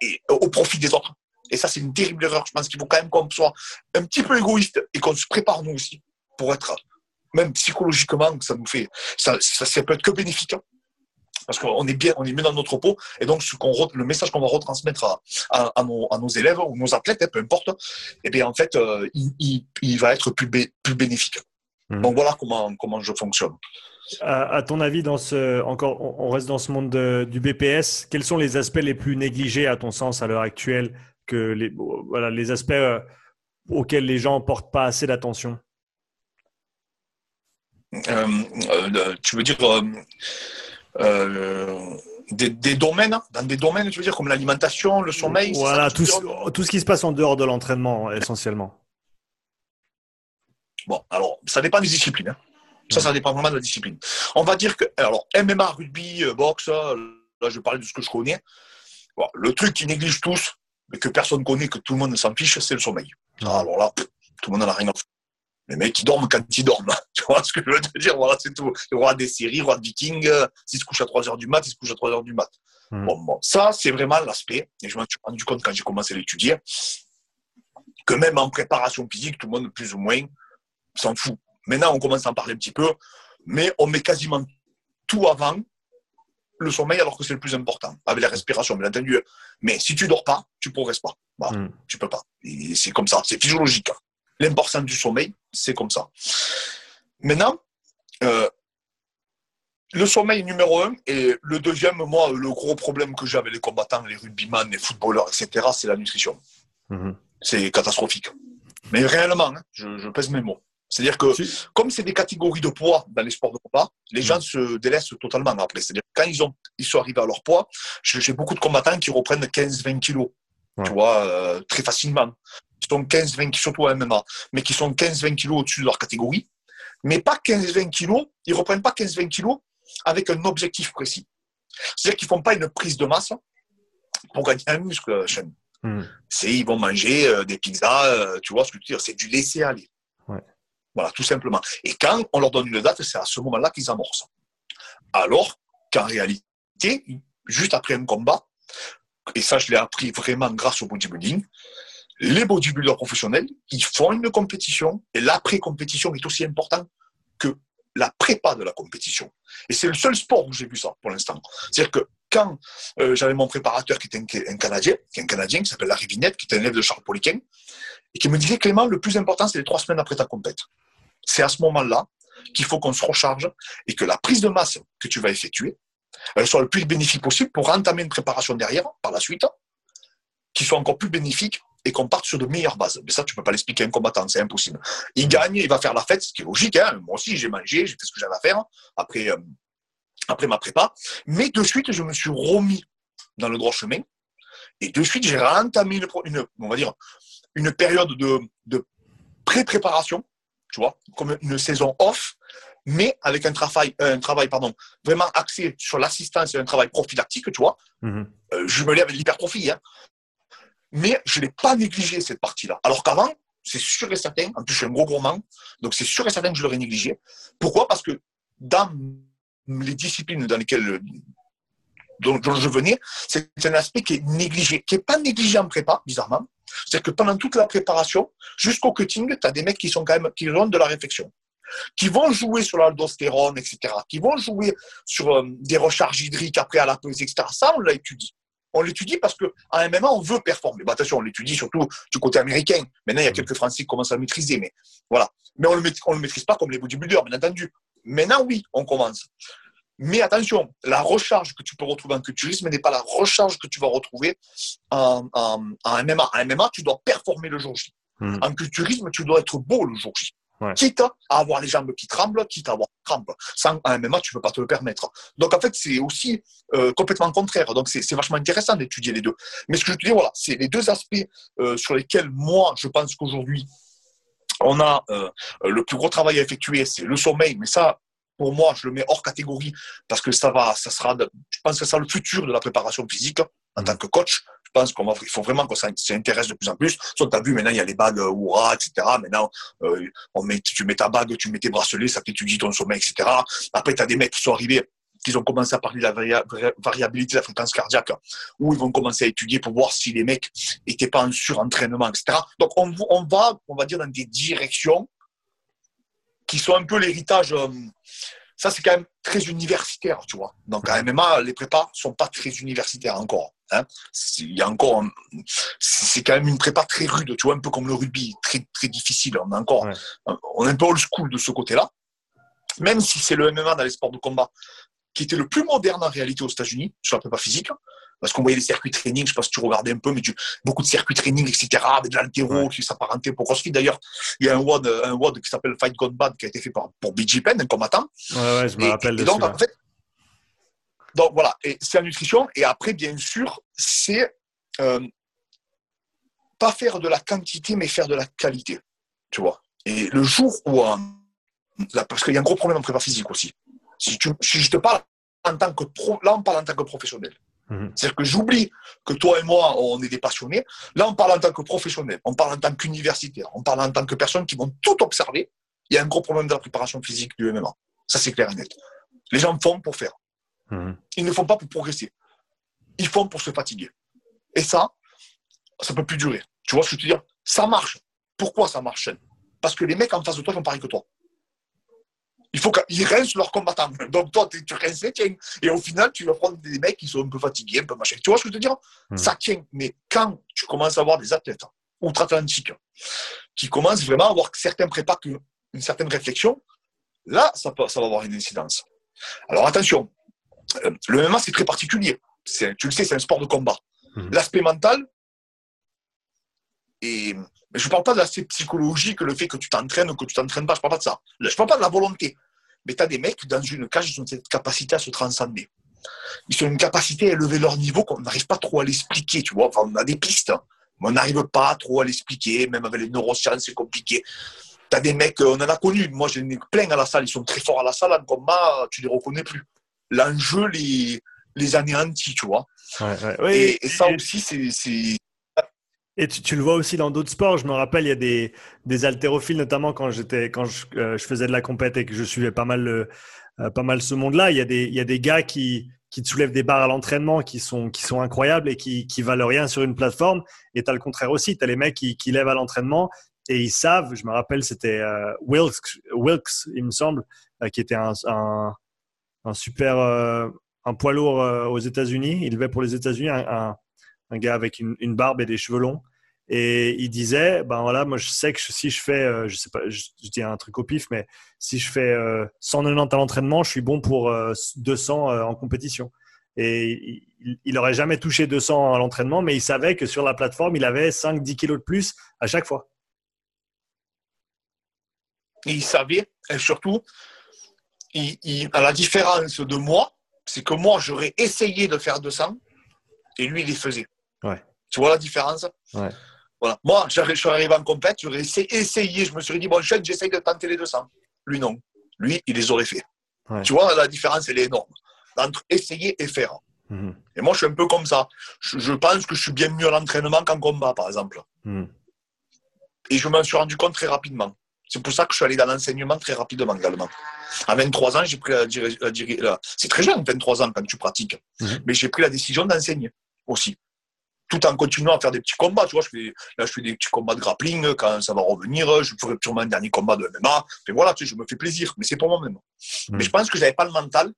Speaker 1: et, au profit des autres. Et ça, c'est une terrible erreur. Je pense qu'il faut quand même qu'on soit un petit peu égoïste et qu'on se prépare nous aussi pour être, même psychologiquement, ça nous fait, ça, ça, peut être que bénéfique. Hein. parce qu'on est bien, on est bien dans notre peau, et donc ce qu'on, le message qu'on va retransmettre à, à, nos, à, nos, élèves ou nos athlètes, hein, peu importe, eh bien en fait, euh, il, il, va être plus, plus bénéfique. Mmh. Donc voilà comment, comment je fonctionne.
Speaker 2: À, ton avis, dans ce, encore, on reste dans ce monde du BPS, quels sont les aspects les plus négligés à ton sens à l'heure actuelle, que les, voilà, les aspects euh, auxquels les gens portent pas assez d'attention?
Speaker 1: Euh, euh, Tu veux dire des, domaines, hein, dans des domaines, tu veux dire comme l'alimentation, le sommeil
Speaker 2: Voilà, tout, tout, ce qui se passe en dehors de l'entraînement, essentiellement.
Speaker 1: Bon, alors, ça dépend des disciplines. Hein. Ça, ça dépend vraiment de la discipline. On va dire que, alors, MMA, rugby, euh, boxe, là, je vais parler de ce que je connais. le truc qu'ils négligent tous, mais que personne connaît, que tout le monde s'en fiche, c'est le sommeil. Alors là, Tout le monde en a rien à foutre. Les mecs, ils dorment quand ils dorment. Tu vois ce que je veux te dire? Voilà, c'est tout. Roi des séries, roi de Viking, euh, s'il se couche à 3 heures du mat, il se couche à 3 heures du mat.
Speaker 2: Hmm.
Speaker 1: Bon, bon, ça, c'est vraiment l'aspect, et je m'en suis rendu compte quand j'ai commencé à l'étudier, que même en préparation physique, tout le monde, plus ou moins, s'en fout. Maintenant, on commence à en parler un petit peu, mais on met quasiment tout avant le sommeil alors que c'est le plus important, avec la respiration, bien entendu. Mais si tu dors pas, tu progresses pas. Voilà,
Speaker 2: Hmm.
Speaker 1: Tu peux pas. C'est comme ça, c'est physiologique. L'importance du sommeil, c'est comme ça. Maintenant, euh, le sommeil numéro un, et le deuxième, moi, le gros problème que j'ai avec les combattants, les rugbyman, les footballeurs, etc., c'est la nutrition.
Speaker 2: Mhm.
Speaker 1: C'est catastrophique. Mais réellement, hein, je, je pèse mes mots. C'est-à-dire que, comme c'est des catégories de poids dans les sports de combat, les gens se délaissent totalement après. C'est-à-dire quand ils, ont, ils sont arrivés à leur poids, j'ai beaucoup de combattants qui reprennent 15-20 kilos,
Speaker 2: Ouais.
Speaker 1: tu vois, euh, très facilement. Ils sont 15-20, surtout à MMA, mais qui sont 15-20 kilos au-dessus de leur catégorie. Mais pas 15-20 kilos, ils reprennent pas 15-20 kilos avec un objectif précis. C'est-à-dire qu'ils font pas une prise de masse pour gagner un muscle, Shane.
Speaker 2: Hmm.
Speaker 1: C'est ils vont manger euh, des pizzas, euh, tu vois ce que je veux dire, c'est du laisser aller. Voilà, tout simplement. Et quand on leur donne une date, c'est à ce moment-là qu'ils amorcent. Alors qu'en réalité, juste après un combat, et ça je l'ai appris vraiment grâce au bodybuilding, les bodybuilders professionnels, ils font une compétition et l'après-compétition est aussi important que la prépa de la compétition. Et c'est le seul sport où j'ai vu ça pour l'instant. C'est-à-dire que quand euh, j'avais mon préparateur qui était un, Canadien, qui est un Canadien qui s'appelle Larry Vinette, qui est un élève de Charles Poliquin, et qui me disait Clément, le plus important, c'est les trois semaines après ta compète. C'est à ce moment-là qu'il faut qu'on se recharge et que la prise de masse que tu vas effectuer, soit le plus bénéfique possible pour entamer une préparation derrière, par la suite, qui soit encore plus bénéfique et qu'on parte sur de meilleures bases. Mais ça, tu peux pas l'expliquer à un combattant, c'est impossible. Il gagne, il va faire la fête, ce qui est logique. Hein. Moi aussi, j'ai mangé, j'ai fait ce que j'avais à faire après, euh, après ma prépa. Mais de suite, je me suis remis dans le droit chemin. Et de suite, j'ai entamé une, une, on va dire, une période de, de pré-préparation, tu vois, comme une saison off, mais avec un travail, un travail pardon, vraiment axé sur l'assistance et un travail prophylactique, tu vois.
Speaker 2: Mhm.
Speaker 1: Euh, je me lève avec l'hypertrophie, hein. mais je n'ai pas négligé cette partie-là. Alors qu'avant, c'est sûr et certain, en plus je suis un gros gourmand, donc c'est sûr et certain que je l'aurais négligé. Pourquoi? Parce que dans les disciplines dans lesquelles dont, dont je venais, c'est un aspect qui est négligé, qui n'est pas négligé en prépa, bizarrement. C'est-à-dire que pendant toute la préparation, jusqu'au cutting, tu as des mecs qui sont quand même qui ont de la réflexion, qui vont jouer sur l'aldostérone, etc., qui vont jouer sur euh, des recharges hydriques après à la pesée, etc. Ça, on l'a étudié. On l'étudie parce qu'en MMA, on veut performer. Bah, attention, on l'étudie surtout du côté américain. Maintenant, il y a quelques Français qui commencent à le maîtriser, mais voilà. Mais on ne le, on le maîtrise pas comme les bodybuilders, bien entendu. Maintenant, oui, on commence. Mais attention, la recharge que tu peux retrouver en culturisme n'est pas la recharge que tu vas retrouver en, en, en MMA. En MMA, tu dois performer le jour J.
Speaker 2: Mhm.
Speaker 1: En culturisme, tu dois être beau le jour J.
Speaker 2: Ouais.
Speaker 1: Quitte à avoir les jambes qui tremblent, quitte à avoir crampes. Sans en MMA, tu ne peux pas te le permettre. Donc en fait, c'est aussi euh, complètement contraire. Donc c'est c'est vachement intéressant d'étudier les deux. Mais ce que je te dis, voilà, c'est les deux aspects euh, sur lesquels moi, je pense qu'aujourd'hui, on a euh, le plus gros travail à effectuer, c'est le sommeil. Mais ça, pour moi, je le mets hors catégorie parce que ça va, ça sera, je pense que ça sera le futur de la préparation physique en tant que coach. Je pense qu'on va, il faut vraiment qu'on s'in- s'y intéresse de plus en plus. Soit tu as vu, maintenant, il y a les bagues euh, Oura, etc. Maintenant, euh, on met, tu mets ta bague, tu mets tes bracelets, ça t'étudie ton sommeil, etc. Après, tu as des mecs qui sont arrivés, qui ont commencé à parler de la varia- varia- variabilité de la fréquence cardiaque, où ils vont commencer à étudier pour voir si les mecs étaient pas en surentraînement, etc. Donc, on, on va, on va dire, dans des directions qui sont un peu l'héritage. euh, ça, c'est quand même très universitaire, tu vois. Donc, à MMA, les prépas sont pas très universitaires encore. hein. Il y a encore, un- c'est c'est quand même une prépa très rude, tu vois, un peu comme le rugby, très très difficile. On est encore,
Speaker 2: Ouais.
Speaker 1: on est un peu old school de ce côté-là. Même si c'est le MMA dans les sports de combat qui était le plus moderne en réalité aux États-Unis sur la prépa physique, parce qu'on voyait les circuits training, je sais pas si tu regardais un peu, mais tu, beaucoup de circuits training, etc., avec de l'altéro qui s'apparentait pour CrossFit. D'ailleurs, il y a un WOD, un WOD qui s'appelle Fight Gone Bad qui a été fait par, pour BG Penn, un combattant.
Speaker 2: Ouais, ouais, je me
Speaker 1: Et-
Speaker 2: rappelle
Speaker 1: et
Speaker 2: de
Speaker 1: donc,
Speaker 2: celui-là.
Speaker 1: en fait, donc voilà, et c'est la nutrition. Et après, bien sûr, c'est euh, pas faire de la quantité, mais faire de la qualité. Tu vois. Et le jour où, euh, là, parce qu'il y a un gros problème en prépa physique aussi. Si, tu, si je te parle en tant que pro, là, on parle en tant que professionnel. Mhm. C'est-à-dire que j'oublie que toi et moi, on est des passionnés. Là, on parle en tant que professionnel, on parle en tant qu'universitaire, on parle en tant que personnes qui vont tout observer. Il y a un gros problème de la préparation physique du MMA. Ça, c'est clair et net. Les gens font pour faire. Mhm. Ils ne font pas pour progresser. Ils font pour se fatiguer. Et ça, ça peut plus durer. Tu vois ce que je veux dire? Ça marche. Pourquoi ça marche? Parce que les mecs en face de toi font pareil que toi il faut qu'ils rincent leurs combattants. Donc toi, tu rinces les tiens. Et au final, tu vas prendre des mecs qui sont un peu fatigués, un peu machin. Tu vois ce que je veux te dire? Hmm. Ça tient. Mais quand tu commences à avoir des athlètes outre-Atlantique qui commencent vraiment à avoir certains prépas, une certaine réflexion, là, ça, peut, ça va avoir une incidence. Alors attention, euh, le MMA, c'est très particulier. Tu le sais, c'est un sport de combat. Hmm. L'aspect mental, et je ne parle pas de l'aspect psychologique, le fait que tu t'entraînes ou que tu t'entraînes pas, je ne parle pas de ça. Je ne parle pas de la volonté. Mais tu as des mecs, dans une cage, ils ont cette capacité à se transcender. Ils ont une capacité à élever leur niveau qu'on n'arrive pas trop à l'expliquer, tu vois. Enfin, on a des pistes, hein. mais on n'arrive pas trop à l'expliquer, même avec les neurosciences, c'est compliqué. Tu as des mecs, on en a connu, moi j'en ai plein à la salle, ils sont très forts à la salle, en combat, tu les reconnais plus. L'enjeu les, les anéantit, tu vois. et, ça aussi, c'est
Speaker 2: et tu, le vois aussi dans d'autres sports. Je me rappelle, il y a des, haltérophiles, notamment quand quand euh, je, faisais de la compète et que je suivais pas mal, euh, pas mal ce monde-là. Il y a des, il y a des gars qui, qui te soulèvent des barres à l'entraînement qui sont, qui sont incroyables et qui, qui valent rien sur une plateforme. Et tu as le contraire aussi. Tu as les mecs qui, qui lèvent à l'entraînement et ils savent. Je me rappelle, c'était euh, Wilkes, il me semble, qui était un, un, super, un poids lourd aux États-Unis. Il levait pour les États-Unis un, un, gars avec une, barbe et des cheveux longs. Et il disait, ben voilà, moi je sais que si je fais, euh, je sais pas, je, dis un truc au pif, mais si je fais 190 à l'entraînement, je suis bon pour 200 euh, euh, en compétition. Et il n'aurait jamais touché 200 à l'entraînement, mais il savait que sur la plateforme, il avait 5-10 kilos de plus à chaque fois.
Speaker 1: il savait, et surtout, à la différence de moi, c'est que moi, j'aurais essayé de faire 200 et lui, il les faisait.
Speaker 2: Ouais.
Speaker 1: Tu vois la différence?
Speaker 2: Ouais.
Speaker 1: Voilà. Moi, je suis arrivé en compète, j'aurais essayé, je me suis dit, bon, chef, j'essaye de tenter les 200. Lui, non. Lui, il les aurait fait. Tu vois, la différence, elle est énorme. Entre essayer et faire. Mhm. Et moi, je suis un peu comme ça. Je, pense que je suis bien mieux à l'entraînement qu'en combat, par exemple. Mhm. Et je m'en suis rendu compte très rapidement. C'est pour ça que je suis allé dans l'enseignement très rapidement également. À 23 ans, j'ai pris la, C'est très jeune, 23 ans, quand tu pratiques. Mhm. Mais j'ai pris la décision d'enseigner aussi tout en continuant à faire des petits combats. Tu vois, je fais, là, je fais des petits combats de grappling quand ça va revenir. Je ferai sûrement un dernier combat de MMA. Mais voilà, tu sais, je me fais plaisir. Mais c'est pour moi-même. Hmm. Mais je pense que je n'avais pas le mental.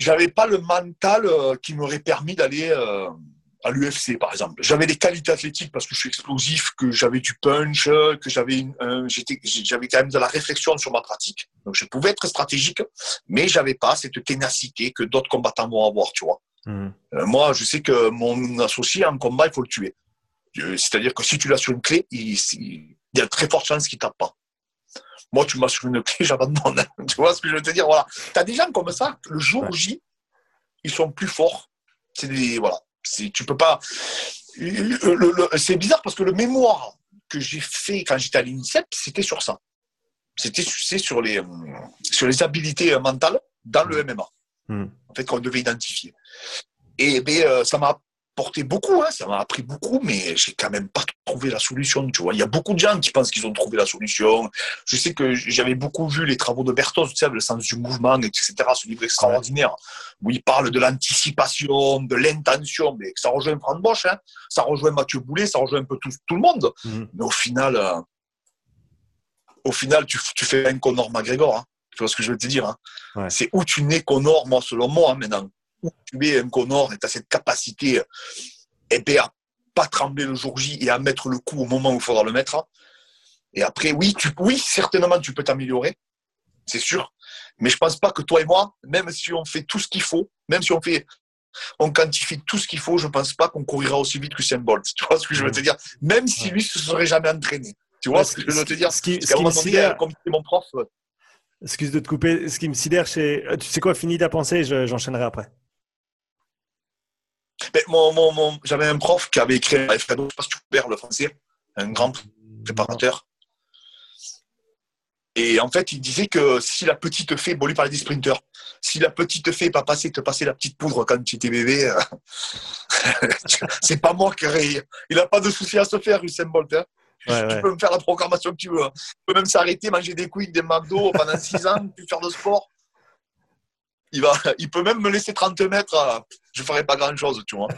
Speaker 1: J'avais pas le mental euh, qui m'aurait permis d'aller euh, à l'UFC, par exemple. J'avais des qualités athlétiques parce que je suis explosif, que j'avais du punch, que j'avais j'avais quand même de la réflexion sur ma pratique. Donc, je pouvais être stratégique, mais j'avais pas cette ténacité que d'autres combattants vont avoir, tu vois. Hmm. Euh, moi, je sais que mon associé en combat, il faut le tuer. Euh, c'est-à-dire que si tu l'as sur une clé, il, y a très forte chance qu'il tape pas. Moi, tu m'as sur une clé, j'abandonne. tu vois ce que je veux te dire? Voilà. Tu as des gens comme ça, le jour J, ils sont plus forts. C'est des. Voilà. Tu peux pas. C'est bizarre parce que le mémoire que j'ai fait quand j'étais à l'INSEP, c'était sur ça. C'était sur les, euh, sur les habilités mentales dans le MMA. Hmm. En fait, qu'on devait identifier. Et ben, euh, ça m'a apporté beaucoup, hein, ça m'a appris beaucoup, mais j'ai quand même pas trouvé la solution. Tu vois, il y a beaucoup de gens qui pensent qu'ils ont trouvé la solution. Je sais que j'avais beaucoup vu les travaux de Bertos, tu sais, le sens du mouvement, etc. Ce livre extraordinaire où il parle de l'anticipation, de l'intention, mais ça rejoint Franck Bosch, hein, ça rejoint Mathieu Boulet, ça rejoint un peu tout, tout le monde. Hmm. Mais au final, euh, au final, tu, tu fais un Conor McGregor. Hein. Tu vois ce que je veux te dire hein C'est où tu nais Connor, moi, selon moi, hein, maintenant. Où tu es un Connor et tu as cette capacité eh bien, à pas trembler le jour J et à mettre le coup au moment où il faudra le mettre. Et après, oui, tu, oui certainement, tu peux t'améliorer, c'est sûr. Mais je pense pas que toi et moi, même si on fait tout ce qu'il faut, même si on fait, on quantifie tout ce qu'il faut, je pense pas qu'on courira aussi vite que Bolt. Tu vois ce que je veux te dire? Même si lui se serait jamais entraîné. Tu vois ce que je veux te dire?
Speaker 2: Ce qui, ce
Speaker 1: comme mon prof,
Speaker 2: Excuse de te couper. Ce qui me sidère, c'est. Tu sais quoi, fini ta pensée, j'enchaînerai après.
Speaker 1: J'avais un prof qui avait écrit Alfredo, je sais pas si tu perds le français, un grand préparateur. Et en fait, il disait que si la petite fée, bon, lui parlait des sprinters, si la petite fée pas passé te passer la petite poudre quand tu étais bébé, euh, c'est pas moi qui aurais. Il n'a pas de souci à se faire, Usain Bolt. Hein. Tu peux me faire la programmation que tu veux. Hein. Tu peux même s'arrêter, manger des couilles, des McDo pendant 6 ans, plus faire de sport. Il, va, il peut même me laisser 30 mètres. Je ne ferai pas grand-chose, tu vois.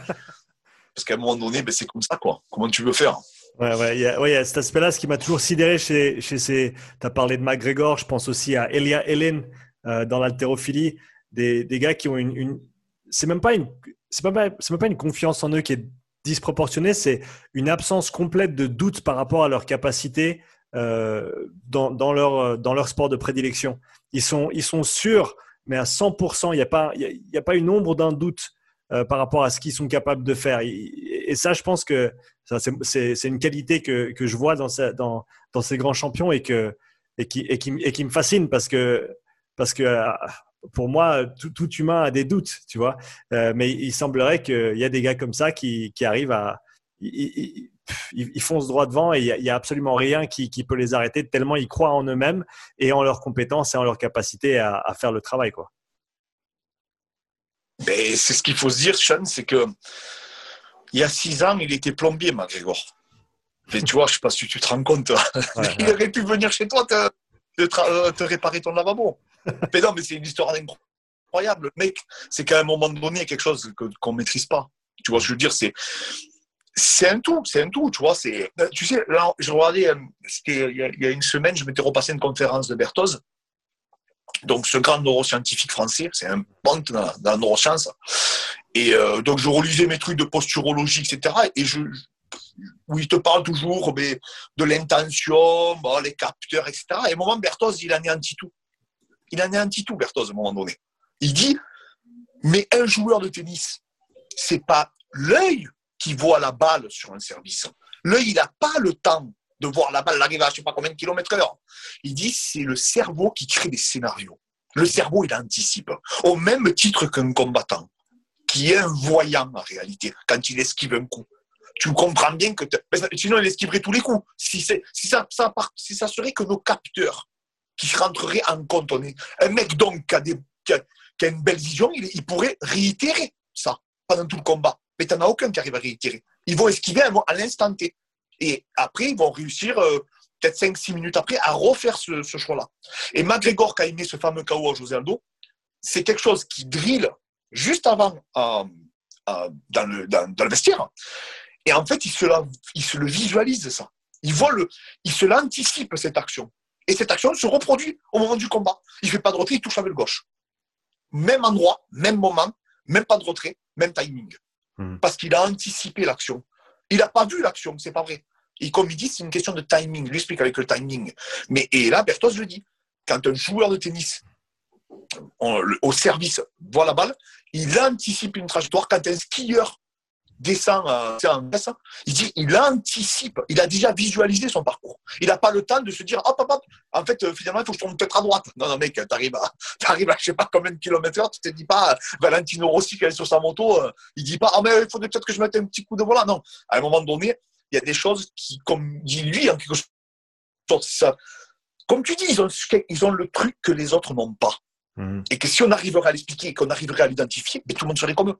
Speaker 1: Parce qu'à un moment donné, ben, c'est comme ça, quoi. Comment tu veux faire?
Speaker 2: Ouais, ouais, il y, a, ouais, y a cet aspect-là, ce qui m'a toujours sidéré chez, chez ces. Tu as parlé de McGregor, je pense aussi à Elia Helen euh, dans l'haltérophilie, des, des, gars qui ont une. une... C'est même pas une. C'est même, même pas une confiance en eux qui est disproportionnée, c'est une absence complète de doute par rapport à leur capacité euh, dans, leur, dans leur sport de prédilection. Ils sont, ils sont sûrs, mais à 100%, il n'y a, pas, il y a pas une ombre d'un doute euh, par rapport à ce qu'ils sont capables de faire. Et, ça, je pense que c'est une qualité que, que, je vois dans, dans, dans, ces grands champions et, que, et, qui, et, qui, et qui me fascine parce que, parce que euh, pour moi, tout, humain a des doutes, tu vois. Euh, mais il semblerait qu'il y a des gars comme ça qui, qui arrivent à. Ils, ils, foncent droit devant et il n'y a, absolument rien qui, qui, peut les arrêter tellement ils croient en eux-mêmes et en leurs compétences et en leur capacité à, à faire le travail, quoi.
Speaker 1: Ben, c'est ce qu'il faut se dire, Sean, c'est que il y a six ans, il était plombier, McGregor. Mais tu vois, je ne sais pas si tu te rends compte. il aurait pu venir chez toi te, te, réparer ton lavabo. Mais non, mais c'est une histoire incroyable. Mec, c'est qu'à un moment donné, quelque chose qu'on ne maîtrise pas. Tu vois, je veux dire, c'est un tout, c'est un tout, tu vois. C'est, tu sais, là, je regardais, euh, il y a une semaine, je m'étais repassé une conférence de Berthoz donc ce grand neuroscientifique français, c'est un ponte dans, la neuroscience. Et euh, donc je relisais mes trucs de posturologie, etc. Et je, où il te parle toujours mais, de l'intention, les capteurs, etc. Et un moment, Berthoz, il anéantit tout. Il anéantit tout, Berthoz, à un moment donné. Il dit, mais un joueur de tennis, c'est pas l'œil qui voit la balle sur un service. L'œil, il n'a pas le temps de voir la balle arriver à je sais pas combien de kilomètres heure. Il dit c'est le cerveau qui crée des scénarios. Le cerveau, il anticipe. Au même titre qu'un combattant, qui est un voyant en réalité, quand il esquive un coup. Tu comprends bien que. Sinon, il esquiverait tous les coups. Si, si ça serait que nos capteurs qui rentreraient en compte. un mec donc qui a, une belle vision, il, il, pourrait réitérer ça pendant tout le combat. Mais tu n'en as aucun qui arrive à réitérer. Ils vont esquiver à l'instant T. Et après, ils vont réussir, euh, peut-être 5-6 minutes après, à refaire ce, choix-là. Et McGregor, qui a aimé ce fameux KO à José Aldo, c'est quelque chose qui drille juste avant euh, euh, dans, le, dans, le vestiaire. Et en fait, il se, il se le visualise, ça. Il, voit le, il se l'anticipe, cette action. Et cette action se reproduit au moment du combat. Il ne fait pas de retrait, il touche avec le gauche. Même endroit, même moment, même pas de retrait, même timing. Hmm. Parce qu'il a anticipé l'action. Il n'a pas vu l'action, c'est pas vrai. Et comme il dit, c'est une question de timing. Il explique avec le timing. Mais et là, Bertos le dit. Quand un joueur de tennis au service voit la balle, il anticipe une trajectoire. Quand un skieur descend euh, en baisse, il dit, il anticipe, il a déjà visualisé son parcours. Il n'a pas le temps de se dire, hop, hop, hop, en fait, euh, finalement, il faut que je tourne peut-être à droite. Non, non, mec, tu arrives à, arrives à je sais pas combien de kilomètres heure, tu te dis pas, Valentino Rossi qui est sur sa moto, euh, il dit pas, ah, mais il faudrait peut-être que je mette un petit coup de volant. Non, à un moment donné, il y a des choses qui, comme dit lui, en quelque sorte, ça. Comme tu dis, ils ont, ils ont le truc que les autres n'ont pas. Mhm. Et que si on arriverait à l'expliquer, qu'on arriverait à l'identifier, mais tout le monde serait comme eux.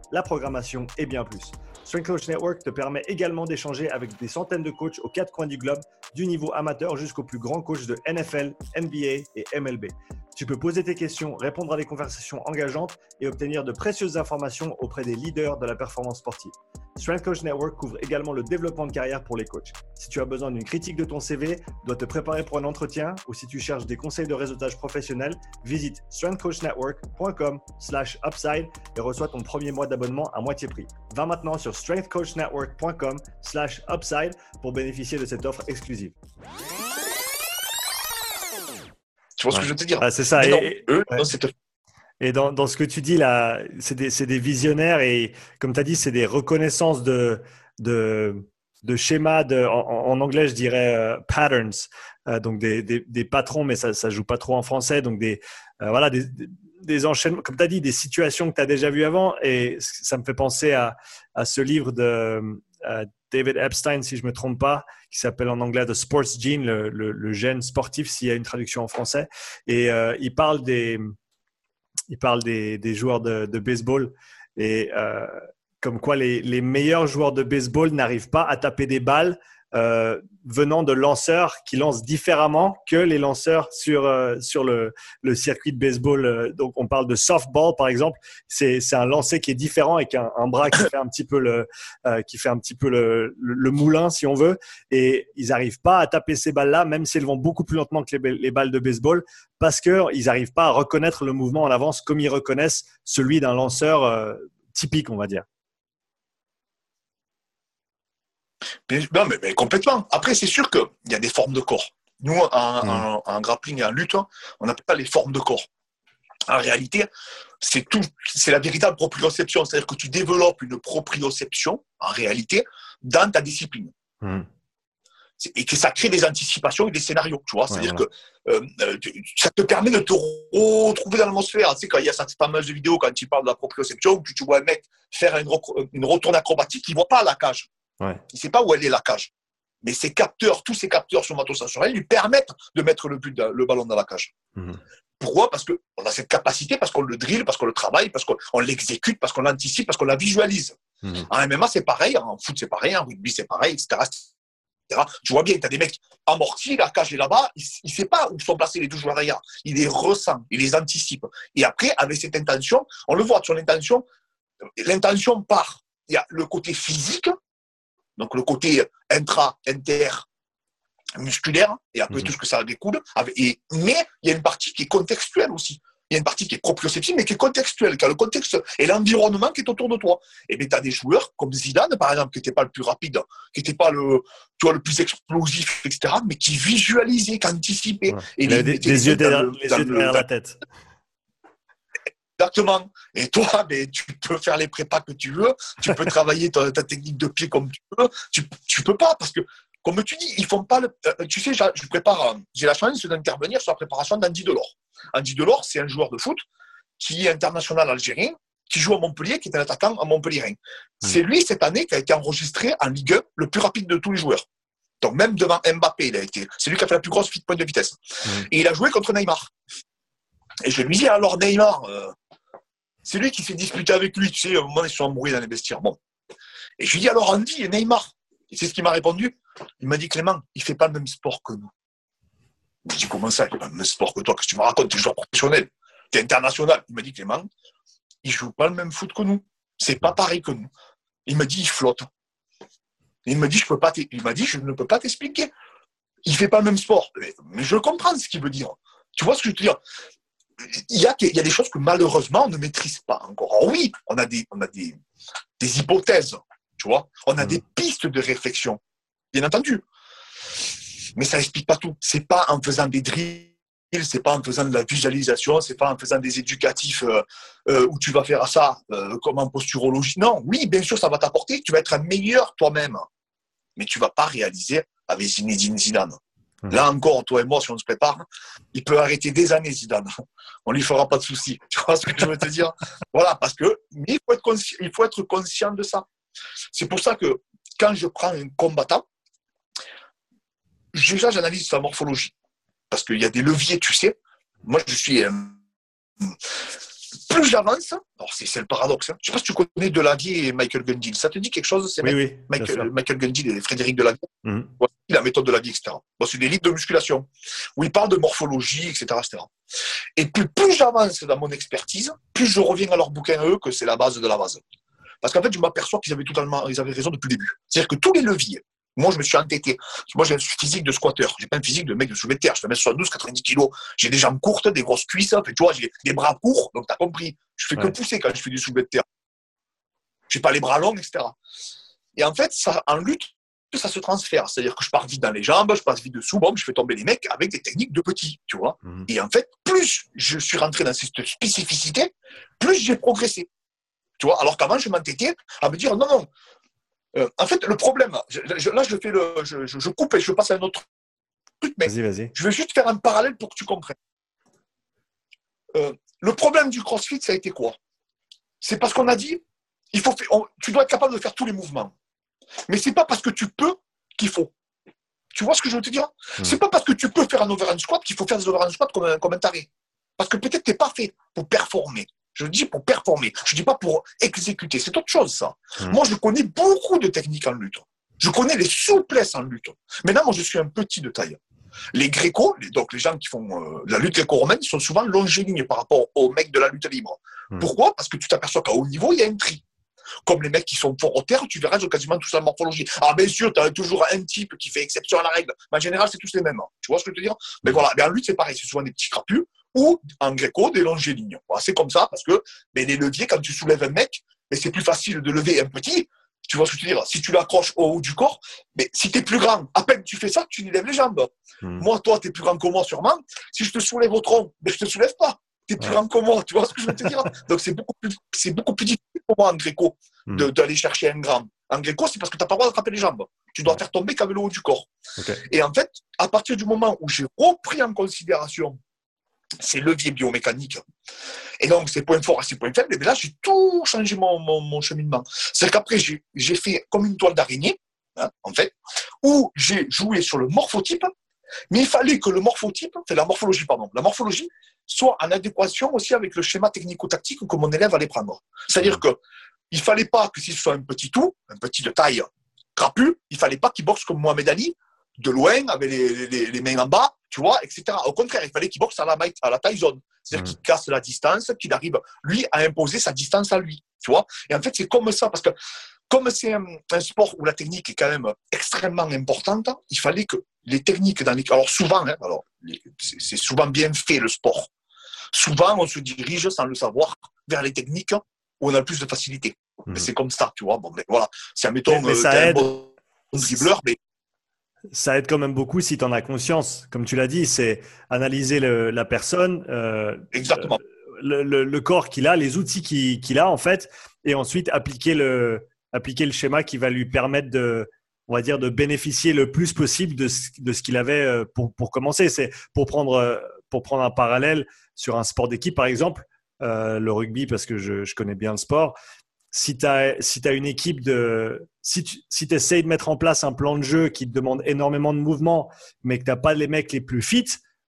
Speaker 2: la programmation et bien plus. Strength Coach Network te permet également d'échanger avec des centaines de coachs aux quatre coins du globe, du niveau amateur jusqu'aux plus grands coachs de NFL, NBA et MLB. Tu peux poser tes questions, répondre à des conversations engageantes et obtenir de précieuses informations auprès des leaders de la performance sportive. Strength Coach Network couvre également le développement de carrière pour les coachs. Si tu as besoin d'une critique de ton CV, dois te préparer pour un entretien ou si tu cherches des conseils de réseautage professionnel, visite strengthcoachnetwork.com/upside et reçois ton premier mois d'abonnement à moitié prix. Va maintenant sur strengthcoachnetwork.com/upside pour bénéficier de cette offre exclusive.
Speaker 1: Tu vois ce que je veux te dire?
Speaker 2: Ah, C'est ça.
Speaker 1: Et, eux,
Speaker 2: Et dans, dans, ce que tu dis là, c'est des, des, visionnaires et comme tu as dit, c'est des reconnaissances de, de, de schémas, de, en, anglais je dirais euh, patterns, euh, donc des, des, des, patrons, mais ça ne joue pas trop en français, donc des, euh, voilà, des, des enchaînements, comme tu as dit, des situations que tu as déjà vues avant. Et ça me fait penser à, à ce livre de David Epstein, si je ne me trompe pas, qui s'appelle en anglais The Sports Gene, le, gène sportif, s'il y a une traduction en français. Et il parle des il parle des, joueurs de, de, baseball et euh, comme quoi les, les, meilleurs joueurs de baseball n'arrivent pas à taper des balles euh, venant de lanceurs qui lancent différemment que les lanceurs sur, euh, sur le, le, circuit de baseball. Euh, donc, on parle de softball, par exemple. C'est un lancer qui est différent avec un, un bras qui fait un petit peu, le, qui fait un petit peu le, le, moulin, si on veut. Et ils n'arrivent pas à taper ces balles-là, même si elles vont beaucoup plus lentement que les, les balles de baseball, parce qu'ils n'arrivent pas à reconnaître le mouvement en avance comme ils reconnaissent celui d'un lanceur typique, on va dire.
Speaker 1: Non, mais, complètement. Après, c'est sûr qu'il y a des formes de corps. Nous, en, mm. grappling et en lutte, on n'appelle pas les formes de corps. En réalité, c'est tout, c'est la véritable proprioception. C'est-à-dire que tu développes une proprioception, en réalité, dans ta discipline. Mm. Et que ça crée des anticipations et des scénarios, tu vois. C'est-à-dire que euh, euh, ça te permet de te retrouver dans l'atmosphère. Tu sais, quand il y a cette fameuse vidéo, quand tu parles de la proprioception, où tu vois un mec faire une, une retourne acrobatique, il ne voit pas la cage. Il ne sait pas où elle est la cage. Mais ces capteurs, tous ces capteurs somatosensoriels lui permettent de mettre le, but, le ballon dans la cage. Mhm. Pourquoi? Parce qu'on a cette capacité, parce qu'on le drill, parce qu'on le travaille, parce qu'on l'exécute, parce qu'on l'anticipe, parce qu'on la visualise. Mhm. En MMA, c'est pareil, en foot, c'est pareil, en rugby, c'est pareil, etc., Tu vois bien, tu as des mecs amortis, la cage est là-bas, il ne sait pas où sont placés les deux joueurs derrière. Il les ressent, il les anticipe. Et après, avec cette intention, on le voit sur l'intention, l'intention part. Il y a le côté physique, donc le côté intra, inter, musculaire, et après mhm. tout ce que ça découle. Et, mais il y a une partie qui est contextuelle aussi. Il y a une partie qui est proprioceptive, mais qui est contextuelle, car le contexte et l'environnement qui est autour de toi. Et bien, tu as des joueurs comme Zidane, par exemple, qui n'était pas le plus rapide, qui n'était pas le, tu vois, le plus explosif, etc., mais qui visualisait, qui anticipait.
Speaker 2: Et il avait des, yeux derrière la tête.
Speaker 1: Exactement. Et toi, mais tu peux faire les prépas que tu veux, tu peux travailler ta, technique de pied comme tu veux. Tu, tu peux pas parce que, comme tu dis, ils font pas le. Euh, tu sais, je prépare. J'ai la chance d'intervenir sur la préparation d'Andy Delors. Andy Delors, c'est un joueur de foot qui est international algérien, qui joue à Montpellier, qui est un attaquant à Montpellier. Hmm. C'est lui cette année qui a été enregistré en Ligue 1 le plus rapide de tous les joueurs. Donc même devant Mbappé, il a été. C'est lui qui a fait la plus grosse pointe de vitesse. Hmm. Et il a joué contre Neymar. Et je lui dis alors Neymar, euh, c'est lui qui s'est disputé avec lui, tu sais, à un moment, ils sont embrouillés dans les vestiaires. Bon. Et je lui dis alors Andy et Neymar. Et c'est ce qu'il m'a répondu. Il m'a dit Clément, il fait pas le même sport que nous. Je dis comment ça, il fait pas le même sport que toi? Qu'est-ce que tu me racontes? Tu es joueur professionnel, tu es international. Il m'a dit Clément, il joue pas le même foot que nous. C'est pas pareil que nous. Il m'a dit il flotte. il m'a dit je peux pas il m'a dit je ne peux pas t'expliquer. Il fait pas le même sport. Mais, mais je comprends ce qu'il veut dire. Tu vois ce que je veux te dire? Il y, a, il y a des choses que malheureusement on ne maîtrise pas encore. oui, on a des, on a des, des hypothèses, tu vois, on a mm. des pistes de réflexion, bien entendu. Mais ça n'explique pas tout. C'est pas en faisant des drills, c'est pas en faisant de la visualisation, c'est pas en faisant des éducatifs euh, euh, où tu vas faire ça euh, comme en posturologie. Non, oui, bien sûr, ça va t'apporter. Tu vas être un meilleur toi-même, mais tu vas pas réaliser avec Zinedine Zidane. Mmh. Là encore, toi et moi, si on se prépare, il peut arrêter des années, Zidane. On lui fera pas de soucis. Tu vois ce que je veux te dire? Voilà, parce que il faut être conscient, il faut être conscient de ça. C'est pour ça que quand je prends un combattant, déjà j'analyse sa morphologie, parce qu'il y a des leviers, tu sais. Moi, je suis plus j'avance, alors c'est le paradoxe, hein. je ne sais pas si tu connais Delaguier et Michael Gundil, ça te dit quelque chose
Speaker 2: Oui, oui.
Speaker 1: Michael, Michael Gundil et Frédéric Delaguier, mmh. la méthode de Delaguier, etc. c'est des livres de musculation où ils parlent de morphologie, etc. etc. Et plus, plus j'avance dans mon expertise, plus je reviens à leur bouquin à eux que c'est la base de la base. Parce qu'en fait, je m'aperçois qu'ils avaient totalement, ils avaient raison depuis le début. C'est-à-dire que tous les leviers, moi, je me suis entêté. Moi, j'ai un physique de squatter. J'ai pas un physique de mec de soulevé de terre. Je fais 1m72, 90 kg. J'ai des jambes courtes, des grosses cuisses. tu vois, j'ai des bras courts. Donc, tu as compris. Je fais que pousser quand je fais du soulevé de terre. J'ai pas les bras longs, etc. Et en fait, ça, en lutte, ça se transfère. C'est-à-dire que je pars vite dans les jambes, je passe vite dessous, bon, je fais tomber les mecs avec des techniques de petits, tu vois. Mhm. Et en fait, plus je suis rentré dans cette spécificité, plus j'ai progressé. Tu vois, alors qu'avant, je m'entêtais à me dire, non, non. Euh, en fait, le problème, là, je fais le, je, coupe et je passe à un autre truc, mais je vais juste faire un parallèle pour que tu comprennes. Euh, le problème du CrossFit, ça a été quoi? C'est parce qu'on a dit, il faut, tu dois être capable de faire tous les mouvements. Mais c'est pas parce que tu peux qu'il faut. Tu vois ce que je veux te dire? Ce hmm. C'est pas parce que tu peux faire un overhand squat qu'il faut faire des overhand squat comme un, comme un taré. Parce que peut-être tu n'es pas fait pour performer. Je dis pour performer. Je dis pas pour exécuter. C'est autre chose, ça. Hmm. Moi, je connais beaucoup de techniques en lutte. Je connais les souplesses en lutte. Maintenant, moi, je suis un petit de taille. Les grécos, donc les gens qui font euh, la lutte gréco-romaine, ils sont souvent longiligne par rapport aux mecs de la lutte libre. Hmm. Pourquoi? Parce que tu t'aperçois qu'à haut niveau, il y a un tri. Comme les mecs qui sont forts au terre, tu verras, quasiment tous la morphologie. Alors, bien sûr, tu as toujours un type qui fait exception à la règle. Mais en général, c'est tous les mêmes. Hein. Tu vois ce que je veux dire? Mais voilà, en lutte, c'est pareil. C'est souvent des petits crapus ou en gréco, des longélignes. c'est comme ça parce que mais les leviers, quand tu soulèves un mec, mais c'est plus facile de lever un petit. Tu vois ce que je veux dire? Si tu l'accroches au haut du corps, mais si tu es plus grand, à peine tu fais ça, tu lèves les jambes. Hmm. Moi, toi, tu es plus grand que moi sûrement. Si je te soulève au tronc, mais je te soulève pas. Tu es plus grand que moi. Tu vois ce que je veux te dire? Donc, c'est beaucoup, plus, beaucoup plus difficile pour moi en gréco Hmm. d'aller chercher un gramme. En gréco, c'est parce que tu n'as pas le droit d'attraper les jambes. Tu dois faire tomber qu'avec le haut du corps. Et en fait, à partir du moment où j'ai repris en considération ces leviers biomécaniques, et donc ces points forts et ces points faibles, et là, j'ai tout changé mon, mon, cheminement. C'est qu'après, j'ai fait comme une toile d'araignée, hein, en fait, où j'ai joué sur le morphotype, mais il fallait que le morphotype, c'est la morphologie, pardon, la morphologie soit en adéquation aussi avec le schéma technico-tactique que mon élève allait prendre. C'est-à-dire que il fallait pas que si ce soit un petit tout, un petit de taille crapu, il fallait pas qu'il boxe comme Mohamed Ali, de loin, avec les, mains en bas, tu vois, etc. Au contraire, il fallait qu'il boxe à la, à la taille zone. C'est-à-dire mmh. qu'il casse la distance, qu'il arrive, lui, à imposer sa distance à lui, tu vois. Et en fait, c'est comme ça, parce que comme c'est un, sport où la technique est quand même extrêmement importante, il fallait que les techniques dans les... Alors souvent, hein, alors, c'est souvent bien fait le sport. Souvent, on se dirige, sans le savoir, vers les techniques où on a le plus de facilité. Hmm. C'est comme ça, tu vois. Bon, mais voilà. Si, admettons, mais, ça euh, aide. un bon dribbleur, mais
Speaker 2: ça aide quand même beaucoup si tu en as conscience. Comme tu l'as dit, c'est analyser la personne,
Speaker 1: euh, Exactement.
Speaker 2: Le, corps qu'il a, les outils qu'il a en fait, et ensuite appliquer le, appliquer le schéma qui va lui permettre de, on va dire, de bénéficier le plus possible de ce, de ce qu'il avait euh, pour, pour commencer. C'est pour prendre, pour prendre un parallèle sur un sport d'équipe, par exemple. Euh, le rugby parce que je, connais bien le sport. Si tu as, si as une équipe de. Si tu si essayes de mettre en place un plan de jeu qui te demande énormément de mouvements, mais que tu n'as pas les mecs les plus fit,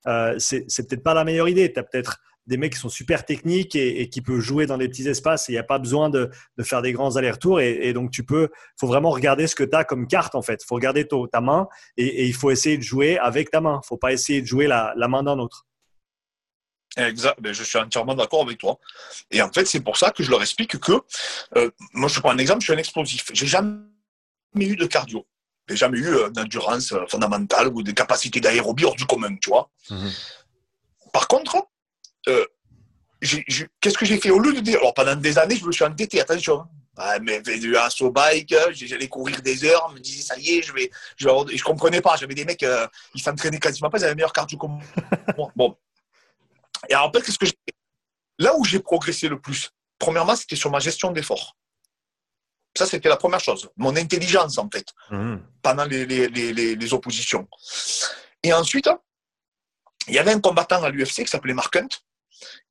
Speaker 2: euh, c'est peut-être pas la meilleure idée. Tu as peut-être des mecs qui sont super techniques et, qui peuvent jouer dans les petits espaces et il n'y a pas besoin de, faire des grands allers-retours. Et, donc, tu peux, faut vraiment regarder ce que tu as comme carte en fait. Faut regarder ta main et, il faut essayer de jouer avec ta main. Faut pas essayer de jouer la main d'un autre.
Speaker 1: Exact, ben, je suis entièrement d'accord avec toi. Et en fait, c'est pour ça que je leur explique que, euh, moi je prends un exemple, je suis un explosif. J'ai jamais eu de cardio. J'ai jamais eu euh, d'endurance euh, fondamentale ou des capacités d'aérobie hors du commun, tu vois. Mhm. Par contre, qu'est-ce que j'ai fait? Au lieu de dire, alors pendant des années, je me suis entêté, attention. Ah, mais du assaut bike, j'allais courir des heures, je me disais ça y est, je vais, je, vais je comprenais pas. J'avais des mecs, ils s'entraînaient quasiment pas, ils avaient meilleur cardio que moi. Bon, et alors, qu'est-ce que j'ai Là où j'ai progressé le plus, premièrement, c'était sur ma gestion d'efforts. Ça, c'était la première chose. Mon intelligence, en fait, mmh. pendant les, les, oppositions. Et ensuite, il y avait un combattant à l'UFC qui s'appelait Mark Hunt.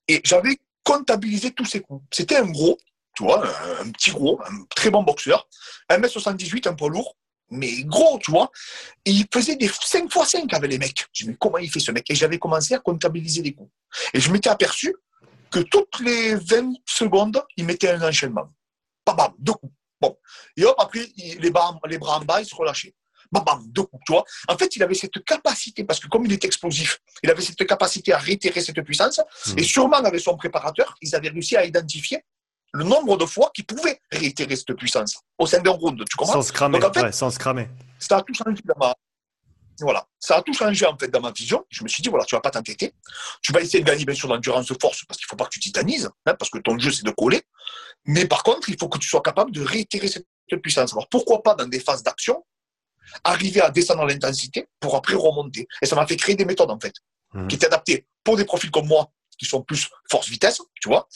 Speaker 1: Et j'avais comptabilisé tous ses coups. C'était un gros, tu vois, un, petit gros, un très bon boxeur. 1m78, un poids lourd mais gros, tu vois. Et il faisait des 5 x 5 avec les mecs. Je me dis, comment il fait ce mec? Et j'avais commencé à comptabiliser les coups. Et je m'étais aperçu que toutes les 20 secondes, il mettait un enchaînement. Bam, bam, deux coups. Bon. Et hop, après, les bras, les bras en bas, ils se relâchaient. Bam, bam, deux coups, tu vois. En fait, il avait cette capacité, parce que comme il est explosif, il avait cette capacité à réitérer cette puissance. Mmh. Et sûrement, avec son préparateur, ils avaient réussi à identifier le nombre de fois qu'il pouvait réitérer cette puissance au sein d'un round. Tu comprends?
Speaker 2: Sans se cramer. sans se cramer.
Speaker 1: Ça a tout changé dans ma, voilà, ça a tout changé en fait dans ma vision. Je me suis dit voilà, tu vas pas t'entêter. Tu vas essayer de gagner bien sûr l'endurance force parce qu'il faut pas que tu titanises, hein, parce que ton jeu c'est de coller. Mais par contre, il faut que tu sois capable de réitérer cette puissance. Alors pourquoi pas dans des phases d'action arriver à descendre l'intensité pour après remonter? Et ça m'a fait créer des méthodes, en fait,
Speaker 2: Mhm.
Speaker 1: qui étaient adaptées pour des profils comme moi, qui sont plus force-vitesse, tu vois.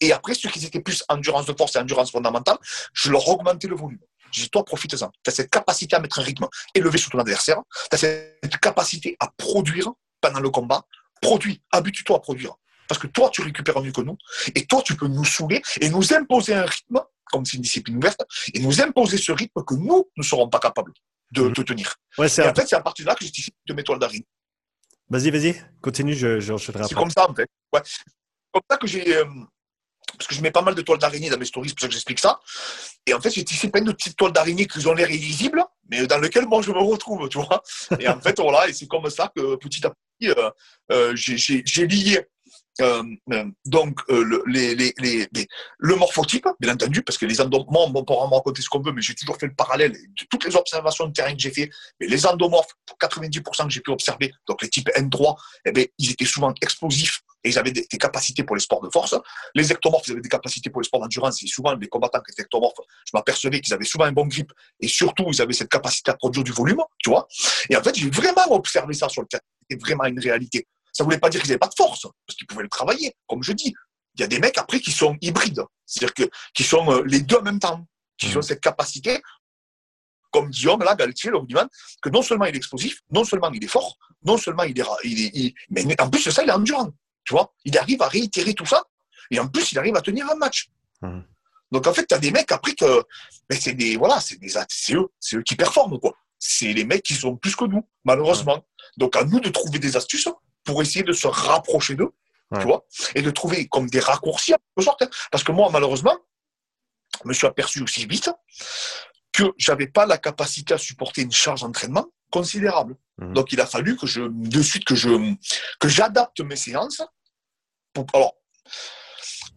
Speaker 1: Et après, ceux qui étaient plus endurance de force et endurance fondamentale, je leur augmentais le volume. J'ai dit, toi, profite-en. Tu as cette capacité à mettre un rythme élevé sur ton adversaire. Tu as cette capacité à produire pendant le combat. Produis, habitue-toi à produire. Parce que toi, tu récupères mieux que nous. Et toi, tu peux nous saouler et nous imposer un rythme, comme c'est une discipline ouverte, et nous imposer ce rythme que nous ne serons pas capables de,
Speaker 2: Mhm.
Speaker 1: de tenir.
Speaker 2: Ouais,
Speaker 1: Et en fait, c'est à partir de là que j'ai tissé de mes toiles d'araignée.
Speaker 2: Vas-y, vas-y, continue, je, je enchaînerai
Speaker 1: C'est comme ça, en fait. Ouais. C'est comme ça que j'ai. euh, parce que je mets pas mal de toiles d'araignée dans mes stories, c'est pour ça que j'explique ça. Et en fait, j'ai tissé plein de petites toiles d'araignée qui ont l'air illisibles, mais dans lesquelles moi je me retrouve, tu vois. Et en fait, voilà, et c'est comme ça que petit à petit, euh, euh, j'ai- lié. euh, donc le, morphotype, bien entendu, parce que les endomorphes, on pourra me raconter ce qu'on veut, mais j'ai toujours fait le parallèle de toutes les observations de terrain que j'ai fait. Mais les endomorphes, pour 90% que j'ai pu observer, donc les types N3, eh ben, ils étaient souvent explosifs et ils avaient des, des capacités pour les sports de force. Les ectomorphes, ils avaient des capacités pour les sports d'endurance. Et souvent, les combattants qui étaient ectomorphes, je m'apercevais qu'ils avaient souvent un bon grip et surtout, ils avaient cette capacité à produire du volume, tu vois. Et en fait, j'ai vraiment observé ça sur le terrain. C'était vraiment une réalité. Ça voulait pas dire qu'ils n'avaient pas de force, parce qu'ils pouvaient le travailler. Comme je dis, il y a des mecs après qui sont hybrides, c'est-à-dire que qui sont euh, les deux en même temps, qui
Speaker 2: Mhm.
Speaker 1: ont cette capacité, comme Guillaume là, Galtier, le rugbyman, que non seulement il est explosif, non seulement il est fort, non seulement il est, il est, il- mais en plus de ça, il est endurant. Tu vois, il arrive à réitérer tout ça, et en plus, il arrive à tenir un match.
Speaker 2: Mhm.
Speaker 1: Donc en fait, tu as des mecs après que, mais c'est des, voilà, c'est des, c'est eux, c'est eux qui performent quoi. C'est les mecs qui sont plus que nous, malheureusement. Donc à nous de trouver des astuces pour essayer de se rapprocher d'eux, tu vois, et de trouver comme des raccourcis en quelque sorte. hein. Parce que moi, malheureusement, je me suis aperçu aussi vite que j'avais pas la capacité à supporter une charge d'entraînement considérable.
Speaker 2: Mhm.
Speaker 1: Donc il a fallu que je, de suite, que je, que j'adapte mes séances. Pour, alors,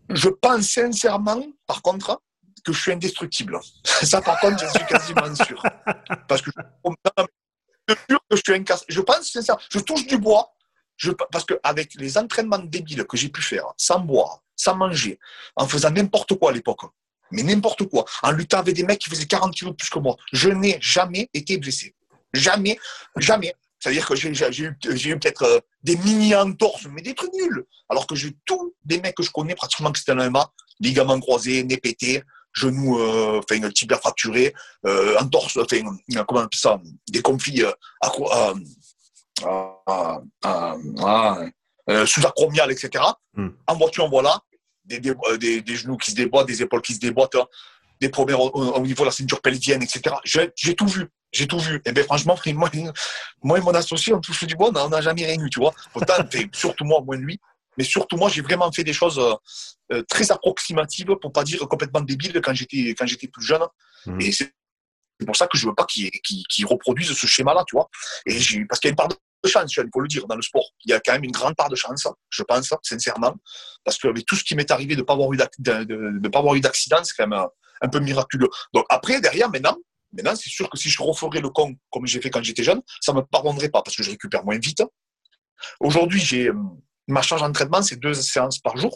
Speaker 1: je pense sincèrement, par contre, que je suis indestructible. Ça, par contre, je suis quasiment sûr. Parce que je suis sûr que je suis incassable. Je pense sincèrement, je touche du bois. Je, parce qu'avec les entraînements débiles que j'ai pu faire, sans boire, sans manger, en faisant n'importe quoi à l'époque, mais n'importe quoi, en luttant avec des mecs qui faisaient 40 kilos de plus que moi, je n'ai jamais été blessé. Jamais, jamais. C'est-à-dire que j'ai eu, peut-être euh, des mini-entorses, mais des trucs nuls. Alors que j'ai tous des mecs que je connais pratiquement que c'était un MMA, ligaments croisés, nez pété, genoux, euh, enfin, tibia fracturé, euh, entorse, enfin, comment on appelle ça, des conflits euh, acro- sous-acromial, etc.
Speaker 2: Hmm.
Speaker 1: En voiture, voilà, des, des, des, des genoux qui se déboîtent, des épaules qui se déboîtent, hein, des problèmes au, au niveau de la ceinture pelvienne, etc. J'ai tout vu. J'ai tout vu. Et bien, franchement, moi, moi et mon associé, on touche du bois, on n'a jamais rien eu, tu vois. Pourtant, enfin, surtout moi, moins lui. Mais surtout, moi, j'ai vraiment fait des choses euh, euh, très approximatives, pour pas dire complètement débiles, quand j'étais quand j'étais plus jeune.
Speaker 2: Mhm.
Speaker 1: Et c'est pour ça que je veux pas qu'ils qu'ils reproduisent ce schéma-là, tu vois. Et parce qu'il y a une part de chance, il faut le dire, dans le sport. Il y a quand même une grande part de chance, je pense, sincèrement. Parce que avec tout ce qui m'est arrivé de ne pas avoir eu pas avoir d'accident, c'est quand même un, un peu miraculeux. Donc après, derrière, maintenant, maintenant c'est sûr que si je referais le con comme j'ai fait quand j'étais jeune, ça me pardonnerait pas parce que je récupère moins vite. Aujourd'hui, j'ai euh, ma charge d'entraînement, c'est deux séances par jour.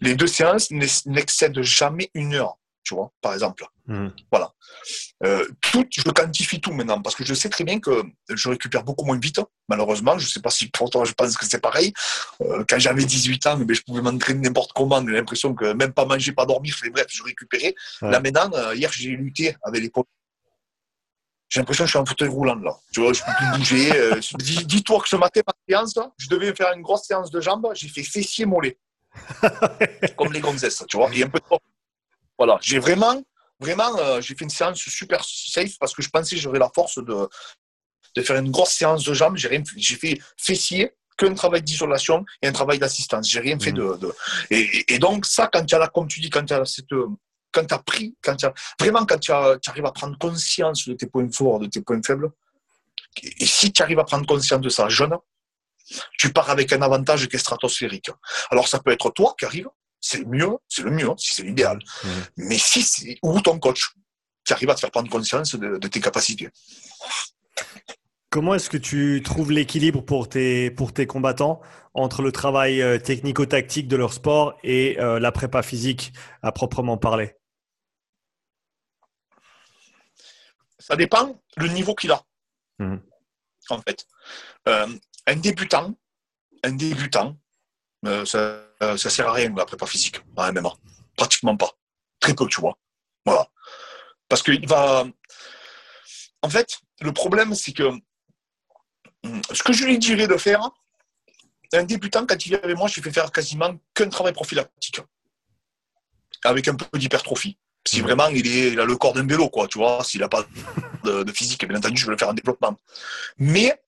Speaker 1: Les deux séances n'ex- n'excèdent jamais une heure, tu vois, par exemple.
Speaker 2: Mhm.
Speaker 1: Euh, tout, je quantifie tout maintenant parce que je sais très bien que je récupère beaucoup moins vite. Malheureusement, je sais pas si pour toi, je pense que c'est pareil. Euh, quand j'avais 18 ans, mais je pouvais m'entraîner n'importe comment. J'ai l'impression que même pas manger, pas dormir, bref, je récupérais.
Speaker 2: Ouais.
Speaker 1: Là maintenant, euh, hier, j'ai lutté avec les. J'ai l'impression que je suis en fauteuil roulant là. Tu vois, je peux plus bouger. euh, dis- Dis-toi que ce matin, ma séance, je devais faire une grosse séance de jambes. J'ai fait fessier mollet. Comme les gonzesses, tu vois. Et un peu de. Voilà. J'ai vraiment, vraiment, euh, j'ai fait une séance super safe parce que je pensais que j'aurais la force de, de faire une grosse séance de jambes. J'ai rien fait. J'ai fait fessier, qu'un travail d'isolation et un travail d'assistance. J'ai rien fait de. de- et donc, ça, quand tu as la, comme tu dis, quand tu as cette. Quand tu as pris, quand as, vraiment, quand tu, arrives à prendre conscience de tes points forts, de tes points faibles, et si tu arrives à prendre conscience de ça jeune, tu pars avec un avantage qui est stratosphérique. Alors, ça peut être toi qui arrive, c'est mieux, c'est le mieux, si c'est l'idéal.
Speaker 2: Mhm.
Speaker 1: Mais si c'est, ou ton coach, qui arrive à te faire prendre conscience de, de tes capacités.
Speaker 2: Comment est-ce que tu trouves l'équilibre pour tes, pour tes combattants entre le travail euh, technico-tactique de leur sport et euh, la prépa physique à proprement parler?
Speaker 1: Ça dépend le niveau qu'il a.
Speaker 2: Mhm.
Speaker 1: En fait. Euh, un débutant, un débutant, euh, ça, ne sert à rien la prépa physique en MMA. Pratiquement pas. Très peu, tu vois. Voilà. Parce qu'il va. En fait, le problème, c'est que hum, ce que je lui dirais de faire, un débutant, quand il vient avec moi, je lui fais faire quasiment qu'un travail prophylactique. Avec un peu d'hypertrophie. Si mmh. vraiment il, a le corps d'un vélo, quoi, tu vois, s'il n'a pas de, physique, bien entendu, je vais le faire en développement. Mais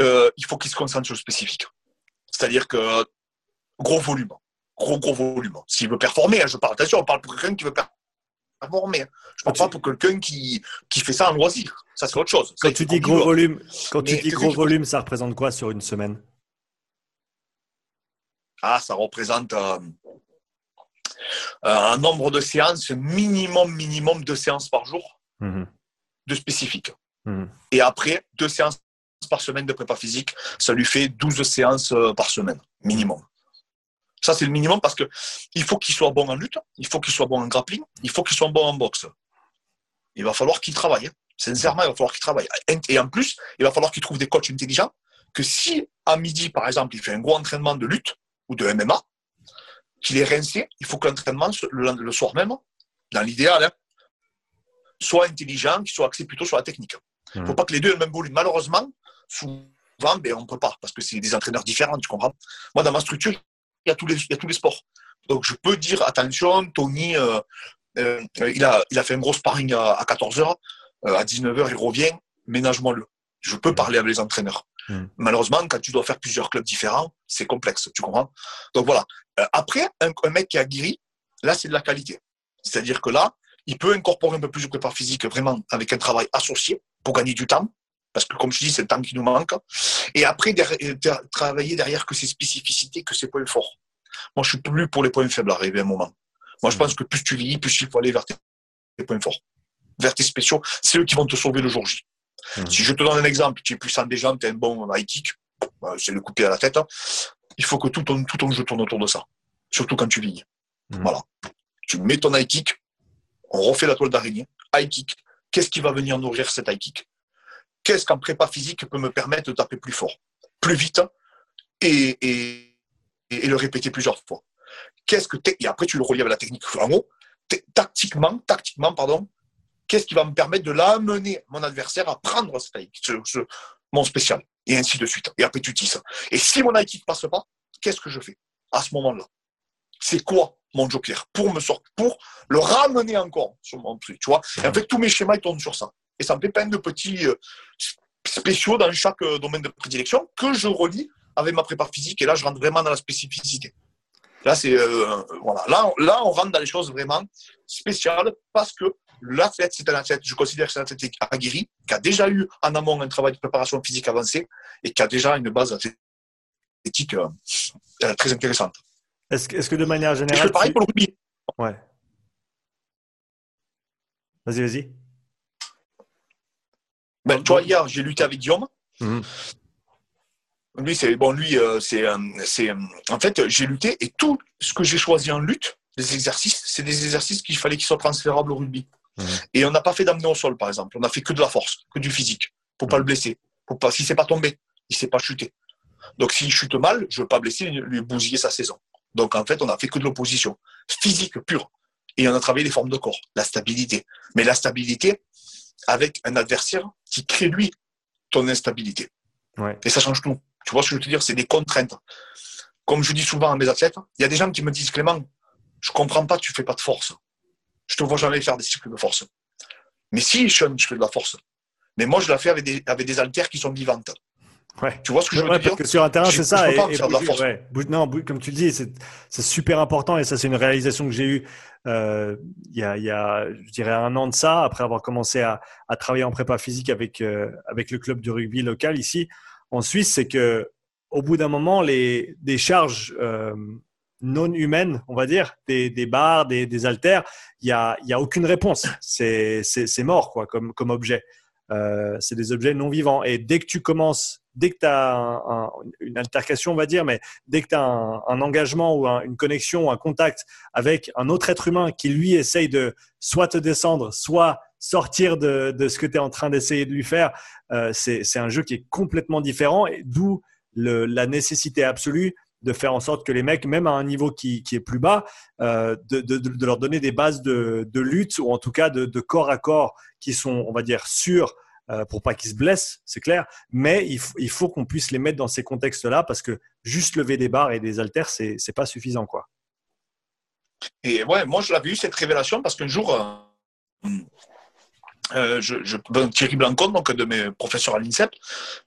Speaker 1: euh, il faut qu'il se concentre sur le spécifique. C'est-à-dire que gros volume. Gros, gros volume. S'il veut performer, hein, je parle, attention, on parle pour quelqu'un qui veut performer. Hein. Je ne parle pas pour quelqu'un qui, qui fait ça en loisir. Ça, c'est autre chose.
Speaker 2: Quand tu dis gros volume, quand tu dis gros volume, ça représente quoi sur une semaine?
Speaker 1: Ah, ça représente euh, un nombre de séances, minimum, minimum de séances par jour, mhm. de spécifiques. Mhm. Et après, deux séances par semaine de prépa physique, ça lui fait 12 séances euh, par semaine, minimum. Ça, c'est le minimum parce qu'il faut qu'il soit bon en lutte, il faut qu'il soit bon en grappling, il faut qu'il soit bon en boxe. Il va falloir qu'il travaille. Hein. Sincèrement, il va falloir qu'il travaille. Et en plus, il va falloir qu'il trouve des coachs intelligents que si à midi, par exemple, il fait un gros entraînement de lutte, ou de MMA, qu'il est rincé, il faut que l'entraînement, le, soir même, dans l'idéal, hein, soit intelligent, qu'il soit axé plutôt sur la technique. Il ne faut pas que les deux aient le même volume. Malheureusement, souvent, ben, on ne peut pas, parce que c'est des entraîneurs différents, tu comprends Moi, dans ma structure, il y, a tous les, tous les sports. Donc, je peux dire, attention, Tony, euh, euh, il, a, il a fait un gros sparring à, 14h, euh, à 19h, il revient, ménage-moi-le. Je peux mmh. parler avec les entraîneurs. Hmm. Malheureusement, quand tu dois faire plusieurs clubs différents, c'est complexe, tu comprends? Donc voilà. Euh, après, un, mec qui a guéri, là, c'est de la qualité. C'est-à-dire que là, il peut incorporer un peu plus de prépa physique vraiment avec un travail associé pour gagner du temps. Parce que, comme je dis, c'est le temps qui nous manque. Et après, travailler derrière que ses spécificités, que ses points forts. Moi, je suis plus pour les points faibles à arriver à un moment. Moi, je hmm. pense que plus tu vis, plus il faut aller vers tes points forts, vers tes spéciaux. C'est eux qui vont te sauver le jour J. Mhm. Si je te donne un exemple, tu es puissant des jambes, tu es un bon high kick, bah, c'est le couper à la tête. Hein. Il faut que tout ton, tout ton jeu tourne autour de ça. Surtout quand tu vignes. Mhm. Voilà. Tu mets ton high kick, on refait la toile d'araignée, high kick. Qu'est-ce qui va venir nourrir cet high kick Qu'est-ce qu'en prépa physique peut me permettre de taper plus fort, plus vite et, et, et le répéter plusieurs fois? Qu'est-ce que et après tu le relis avec la technique en haut. Tactiquement, tactiquement, pardon, qu'est-ce qui va me permettre de l'amener, mon adversaire, à prendre ce, mon spécial, et ainsi de suite. Et après, tu tisses. Et si mon high ne passe pas, qu'est-ce que je fais à ce moment-là? C'est quoi mon joker? Pour me sortir, pour le ramener encore sur mon truc, tu vois? Et en fait, tous mes schémas, ils tournent sur ça. Et ça me fait plein de petits euh, spéciaux dans chaque euh, domaine de prédilection que je relis avec ma prépa physique. Et là, je rentre vraiment dans la spécificité. Là, c'est euh, voilà. Là, là, on rentre dans les choses vraiment spéciales parce que l'athlète, c'est un athlète, je considère que c'est un athlète aguerri, qui a déjà eu en amont un travail de préparation physique avancé et qui a déjà une base athlétique euh, euh, très intéressante.
Speaker 2: Est-ce que, de manière générale. je
Speaker 1: fais pareil pour le rugby.
Speaker 2: Ouais. Vas-y, vas-y.
Speaker 1: Ben, tu vois, hier, j'ai lutté avec Guillaume. Mhm. Lui, c'est bon. Lui, euh, c'est, c'est, en fait, j'ai lutté et tout ce que j'ai choisi en lutte, les exercices, c'est des exercices qu'il fallait qu'ils soient transférables au rugby. Et on n'a pas fait d'amener au sol, par exemple. On a fait que de la force, que du physique, pour pas le blesser. Pour pas, s'il s'est pas tombé, il s'est pas chuté. Donc s'il chute mal, je veux pas blesser, lui bousiller sa saison. Donc en fait, on a fait que de l'opposition physique pure. Et on a travaillé les formes de corps, la stabilité. Mais la stabilité avec un adversaire qui crée lui ton instabilité. Et ça change tout. Tu vois ce que je veux te dire? C'est des contraintes. Comme je dis souvent à mes athlètes, il y a des gens qui me disent Clément, je comprends pas, tu fais pas de force. Je te vois jamais faire des cycles de force. Mais si, je fais de la force. Mais moi, je la fais avec des, avec des haltères qui sont vivantes.
Speaker 2: Ouais.
Speaker 1: Tu vois ce que je veux dire
Speaker 2: parce que sur un terrain, c'est ça. Et, non, comme tu le dis, c'est super important et ça, c'est une réalisation que j'ai eue euh, il, y a, il y a, je dirais, un an de ça, après avoir commencé à, à travailler en prépa physique avec, euh, avec le club de rugby local ici en Suisse, c'est que au bout d'un moment, les, des charges euh, non humaines, on va dire, des, des barres, des, des haltères, il n'y a, y a aucune réponse. C'est mort quoi, comme, comme objet. Euh, c'est des objets non vivants. Et dès que tu commences dès que tu as une altercation, on va dire, mais dès que tu as un, engagement ou une connexion, un contact avec un autre être humain qui lui essaye de soit te descendre, soit sortir de, ce que tu es en train d'essayer de lui faire, euh, c'est un jeu qui est complètement différent, d'où la nécessité absolue de faire en sorte que les mecs, même à un niveau qui, est plus bas, euh, de, leur donner des bases de, lutte ou en tout cas de, corps à corps qui sont, on va dire, sûrs euh, pour pas qu'ils se blessent, c'est clair. Mais il, faut qu'on puisse les mettre dans ces contextes-là parce que juste lever des barres et des haltères, c'est n'est pas suffisant, quoi.
Speaker 1: Et ouais, moi je l'avais eu cette révélation parce qu'un jour, euh, je, Thierry Blancon, donc de mes professeurs à l'INSEP,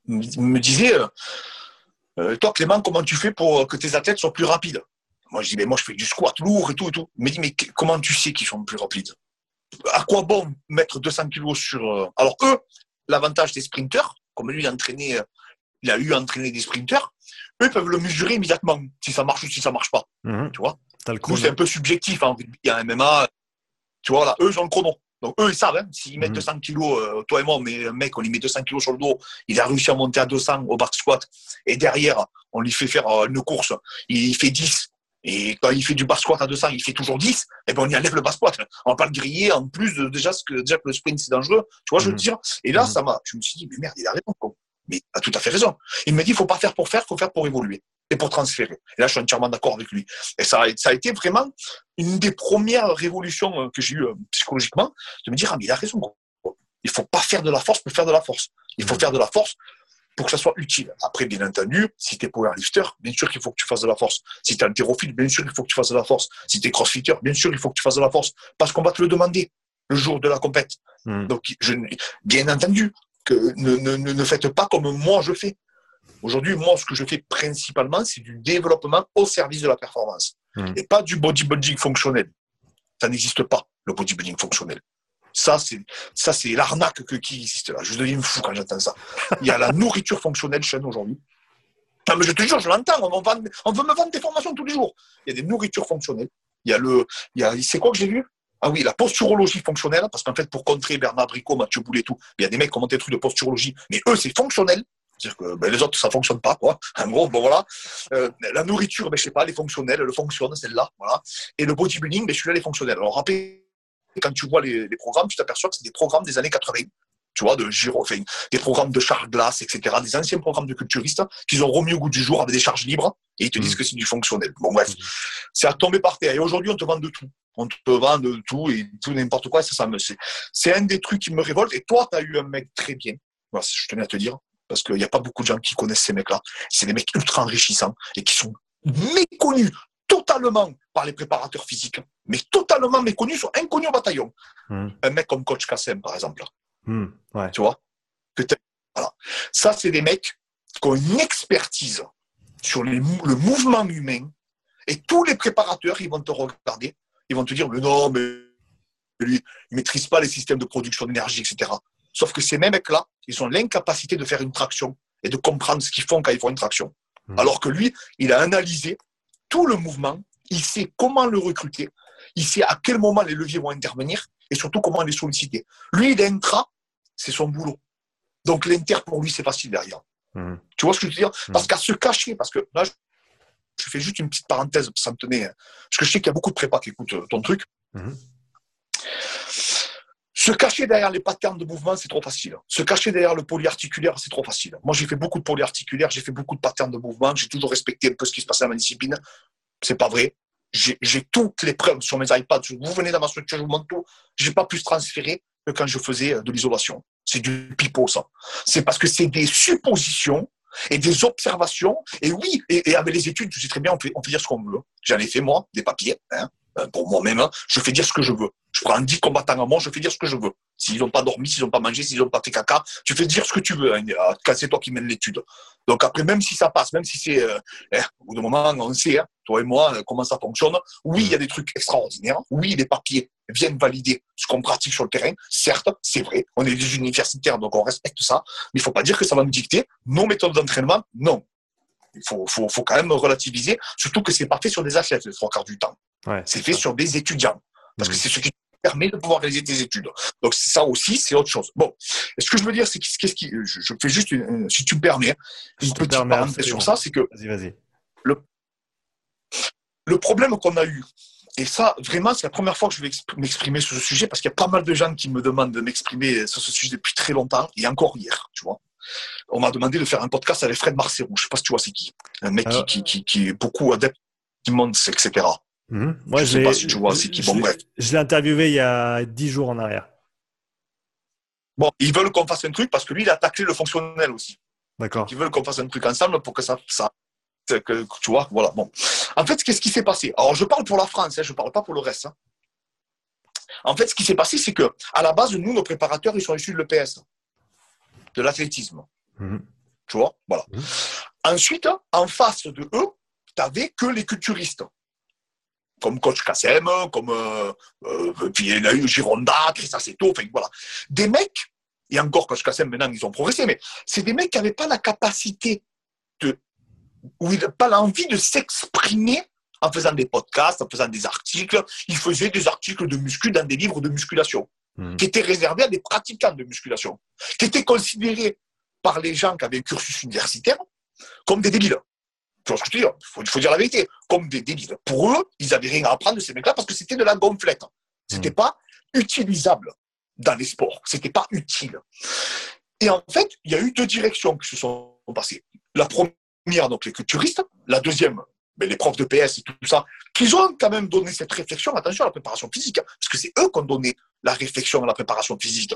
Speaker 1: me disait euh, toi, Clément, comment tu fais pour que tes athlètes soient plus rapides? Moi, je dis, mais moi, je fais du squat lourd et tout et tout. Il me dit, mais comment tu sais qu'ils sont plus rapides? À quoi bon mettre 200 kilos sur. Euh, alors, eux, l'avantage des sprinteurs, comme lui, entraîné, euh, il a eu entraîné des sprinteurs, eux, ils peuvent le mesurer immédiatement, si ça marche ou si ça marche pas. Mhm. Tu vois? C'est un peu subjectif. En il y a MMA, tu vois, là, eux, ils ont le chrono. Donc eux, ils savent, hein, s'ils mettent 200 mhm. kilos, euh, toi et moi, mais un mec, on lui met 200 kilos sur le dos, il a réussi à monter à 200 au back squat, et derrière, on lui fait faire euh, une course, il fait 10, et quand il fait du back squat à 200, il fait toujours 10, et ben on y enlève le back squat. On va pas le griller, en plus de déjà, que, déjà que le sprint c'est dangereux, tu vois, je veux mhm. dire. Et là, mhm. ça m'a, je me suis dit, mais merde, il a raison, quoi. Mais il a tout à fait raison. Il m'a dit, il faut pas faire pour faire, il faut faire pour évoluer et pour transférer. Et là, je suis entièrement d'accord avec lui. Et ça, ça a été vraiment une des premières révolutions euh, que j'ai eues euh, psychologiquement, de me dire, ah, mais il a raison. Il faut pas faire de la force pour faire de la force. Il faut mmh. faire de la force pour que ça soit utile. Après, bien entendu, si tu es powerlifter, bien sûr qu'il faut que tu fasses de la force. Si tu es haltérophile, bien sûr qu'il faut que tu fasses de la force. Si tu es crossfitter, bien sûr il faut que tu fasses de la force. Parce qu'on va te le demander le jour de la compète. Mmh. Donc, je, bien entendu, que ne, ne, ne faites pas comme moi je fais. Aujourd'hui, moi, ce que je fais principalement, c'est du développement au service de la performance hmm. et pas du bodybuilding fonctionnel. Ça n'existe pas, le bodybuilding fonctionnel. Ça, c'est, ça, c'est l'arnaque qui existe là. Je deviens fou quand j'entends ça. Il y a la nourriture fonctionnelle chez nous aujourd'hui. Non, mais je te jure, je l'entends. On, on, veut me vendre des formations tous les jours. Il y a des nourritures fonctionnelles. Il y a le, il y a, c'est quoi que j'ai vu? Ah oui, la posturologie fonctionnelle, parce qu'en fait, pour contrer Bernard Bricot, Mathieu Boulet et tout, il y a des mecs qui ont des trucs de posturologie, mais eux, c'est fonctionnel. C'est-à-dire que ben, les autres, ça fonctionne pas, quoi. En gros, bon voilà. Euh, la nourriture, ben, je sais pas, elle est fonctionnelle, elle fonctionne, celle-là, voilà. Et le bodybuilding, ben, celui-là, elle est fonctionnelle. Alors, rappelez, quand tu vois les, programmes, tu t'aperçois que c'est des programmes des années 80 tu vois, de Giro, enfin, des programmes de Charles Glass, etc., des anciens programmes de culturistes qu'ils ont remis au goût du jour avec des charges libres et ils te disent mmh. que c'est du fonctionnel. Bon, bref, mmh. c'est à tomber par terre. Et aujourd'hui, on te vend de tout. On te vend de tout et tout n'importe quoi. Ça, ça me, c'est un des trucs qui me révolte. Et toi, tu as eu un mec très bien. Voilà, je tenais à te dire parce qu'il n'y a pas beaucoup de gens qui connaissent ces mecs-là. C'est des mecs ultra enrichissants et qui sont méconnus totalement par les préparateurs physiques, mais totalement méconnus, sont inconnus au bataillon. Hmm. Un mec comme Coach Kassem, par exemple. Hmm, tu vois? Voilà. Ça, c'est des mecs qui ont une expertise sur le mouvement humain et tous les préparateurs, ils vont te regarder, ils vont te dire, mais non, mais lui, il ne maîtrise pas les systèmes de production d'énergie, etc. Sauf que ces mêmes mecs-là, ils ont l'incapacité de faire une traction et de comprendre ce qu'ils font quand ils font une traction. Hmm. Alors que lui, il a analysé tout le mouvement, il sait comment le recruter, il sait à quel moment les leviers vont intervenir et surtout comment les solliciter. Lui, il intra, c'est son boulot. Donc l'inter, pour lui, c'est facile derrière. Hmm. Tu vois ce que je veux dire? Hmm. Parce qu'à se cacher, parce que là, je fais juste une petite parenthèse, ça me tenait. Parce que je sais qu'il y a beaucoup de prépas qui écoutent ton truc. Se cacher derrière les patterns de mouvement, c'est trop facile. Se cacher derrière le polyarticulaire, c'est trop facile. Moi, j'ai fait beaucoup de polyarticulaire, j'ai fait beaucoup de patterns de mouvement, j'ai toujours respecté un peu ce qui se passait dans ma discipline. C'est pas vrai. J'ai toutes les preuves sur mes iPads. Vous venez dans ma structure, je vous montre tout. J'ai pas pu se transférer que quand je faisais euh, de l'isolation. C'est du pipeau, ça. C'est parce que c'est des suppositions et des observations. Et oui, et, avec les études, tu sais très bien, on on dire ce qu'on veut. J'en ai fait, moi, des papiers. Hein. Euh, pour moi-même, hein, je fais dire ce que je veux. Je prends 10 combattants à moi, je fais dire ce que je veux. S'ils n'ont pas dormi, s'ils n'ont pas mangé, s'ils n'ont pas fait caca, tu fais dire ce que tu veux. Hein, c'est toi qui mènes l'étude. Donc après, même si ça passe, même si c'est... Euh, eh, au bout d'un moment, on sait, hein, toi et moi, euh, comment ça fonctionne. Oui, il y a des trucs extraordinaires. Oui, les papiers viennent valider ce qu'on pratique sur le terrain. Certes, c'est vrai, on est des universitaires, donc on respecte ça. Mais il ne faut pas dire que ça va nous dicter nos méthodes d'entraînement. Non. Il faut, faut, faut, quand même relativiser, surtout que c'est pas fait sur des athlètes les trois quarts du temps. C'est fait sur des étudiants. Parce que mmh. c'est ce qui permet de pouvoir réaliser tes études. Donc ça aussi, c'est autre chose. Bon, ce que je veux dire, c'est qu'est-ce qui, je, fais juste, une, si tu me permets, une petite parenthèse sur ça, c'est que
Speaker 2: vas-y, vas-y.
Speaker 1: Le, le problème qu'on a eu, et ça, vraiment, c'est la première fois que je vais m'exprimer sur ce sujet parce qu'il y a pas mal de gens qui me demandent de m'exprimer sur ce sujet depuis très longtemps et encore hier, tu vois. On m'a demandé de faire un podcast avec Fred Marcero. Je sais pas si tu vois c'est qui. Un mec qui, qui, qui, qui, est beaucoup adepte du monde, etc.
Speaker 2: Mhm. Moi,
Speaker 1: je sais pas si tu vois c'est qui. Bon, bref.
Speaker 2: Je l'ai interviewé il y a dix jours en arrière.
Speaker 1: Bon, ils veulent qu'on fasse un truc parce que lui, il a taclé le fonctionnel aussi.
Speaker 2: D'accord.
Speaker 1: Ils veulent qu'on fasse un truc ensemble pour que ça, ça que, tu vois, voilà. Bon. En fait, qu'est-ce qui s'est passé? Alors, je parle pour la France, hein, je ne parle pas pour le reste. Hein. En fait, ce qui s'est passé, c'est que à la base, nous, nos préparateurs, ils sont issus de l'EPS, de l'athlétisme. Mhm. Tu vois? Voilà. Mhm. Ensuite, en face de eux, tu n'avais que les culturistes. Comme Coach Kassem, comme euh, euh, puis il y a eu Gironda, enfin voilà. Des mecs, et encore Coach Kassem, maintenant ils ont progressé, mais c'est des mecs qui n'avaient pas la capacité de où il n'a pas l'envie de s'exprimer en faisant des podcasts, en faisant des articles. Il faisait des articles de muscu dans des livres de musculation, hmm. qui étaient réservés à des pratiquants de musculation, qui étaient considérés par les gens qui avaient un cursus universitaire comme des débiles. Tu vois ce que je veux dire? Il faut, dire la vérité, comme des débiles. Pour eux, ils n'avaient rien à apprendre de ces mecs-là parce que c'était de la gonflette. C'était n'était hmm. pas utilisable dans les sports. C'était pas utile. Et en fait, il y a eu deux directions qui se sont passées. La première, donc les culturistes, la deuxième, mais les profs de PS et tout ça, qui ont quand même donné cette réflexion, attention à la préparation physique, hein, parce que c'est eux qui ont donné la réflexion à la préparation physique,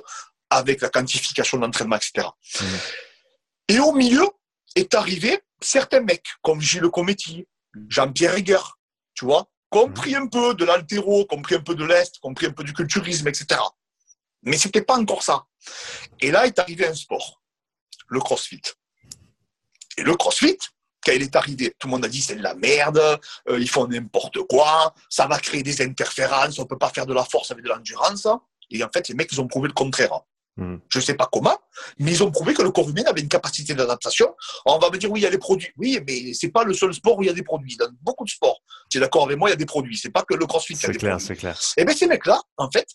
Speaker 1: avec la quantification de l'entraînement, etc. Mmh. Et au milieu est arrivé certains mecs, comme Gilles Cometti, Jean-Pierre Egger, tu vois, compris mmh. un peu de l'altéro, compris un peu de l'Est, compris un peu du culturisme, etc. Mais c'était pas encore ça. Et là est arrivé un sport, le crossfit. Et le crossfit, quand il est arrivé, tout le monde a dit c'est de la merde, euh, ils font n'importe quoi, ça va créer des interférences, on ne peut pas faire de la force avec de l'endurance. Et en fait, les mecs, ils ont prouvé le contraire. Hmm. Je ne sais pas comment, mais ils ont prouvé que le corps humain avait une capacité d'adaptation. On va me dire, oui, il y a des produits. Oui, mais ce n'est pas le seul sport où il y a des produits. Dans beaucoup de sports, tu es d'accord avec moi, il y a des produits. Ce n'est pas que le crossfit.
Speaker 2: C'est clair, c'est clair.
Speaker 1: Et eh bien, ces mecs-là, en fait,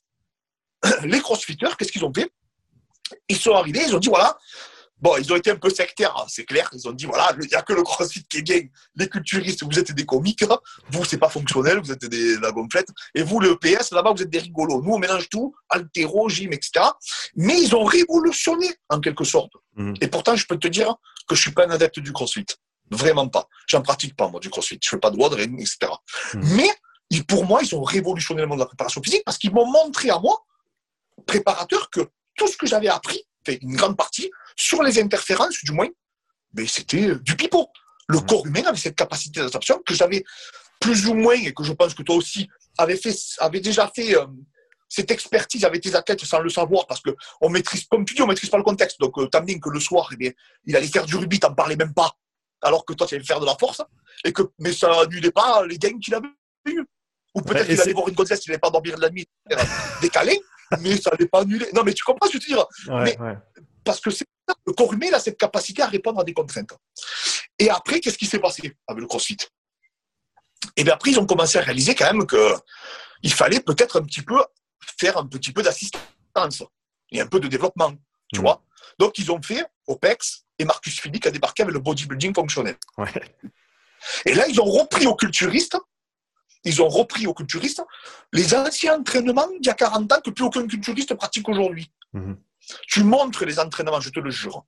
Speaker 1: les crossfitters, qu'est-ce qu'ils ont fait? Ils sont arrivés, ils ont dit, voilà, Bon, ils ont été un peu sectaires, hein, c'est clair. Ils ont dit voilà, il n'y a que le crossfit qui est bien. Les culturistes, vous êtes des comiques. Hein. Vous, c'est pas fonctionnel, vous êtes des la gonflette. Et vous, le PS, là-bas, vous êtes des rigolos. Nous, on mélange tout, altéro, gym, etc. Mais ils ont révolutionné, en quelque sorte. Mhm. Et pourtant, je peux te dire que je suis pas un adepte du crossfit. Vraiment pas. J'en pratique pas, moi, du crossfit. Je fais pas de WOD, etc. Mhm. Mais, pour moi, ils ont révolutionné le monde de la préparation physique parce qu'ils m'ont montré à moi, préparateur, que tout ce que j'avais appris, une grande partie, sur les interférences, du moins, mais c'était du pipeau. Le corps humain avait cette capacité d'adaptation que j'avais plus ou moins, et que je pense que toi aussi, avait, fait, avait déjà fait euh, cette expertise avec tes athlètes sans le savoir, parce que on maîtrise, comme tu dis, on maîtrise pas le contexte. Donc, euh, bien que le soir, eh bien, il allait faire du rugby, t'en parlais même pas, alors que toi, tu allais faire de la force, et que, mais ça n'annulait pas les gains qu'il avait eu. Ou peut-être qu'il allait voir une gonzesse, il n'allait pas dormir de la nuit, décalé, mais ça n'allait pas annuler. Non, mais tu comprends ce que je veux dire mais, Parce que le corps humain a cette capacité à répondre à des contraintes. Et après, qu'est-ce qui s'est passé avec le CrossFit? Et bien après, ils ont commencé à réaliser quand même qu'il fallait peut-être un petit peu faire un petit peu d'assistance et un peu de développement, tu mmh. vois. Donc, ils ont fait OPEX et Marcus Philippe a débarqué avec le bodybuilding fonctionnel. Et là, ils ont repris aux culturistes ils ont repris aux culturistes les anciens entraînements d'il y a 40 ans que plus aucun culturiste pratique aujourd'hui. Mmh. Tu montres les entraînements, je te le jure.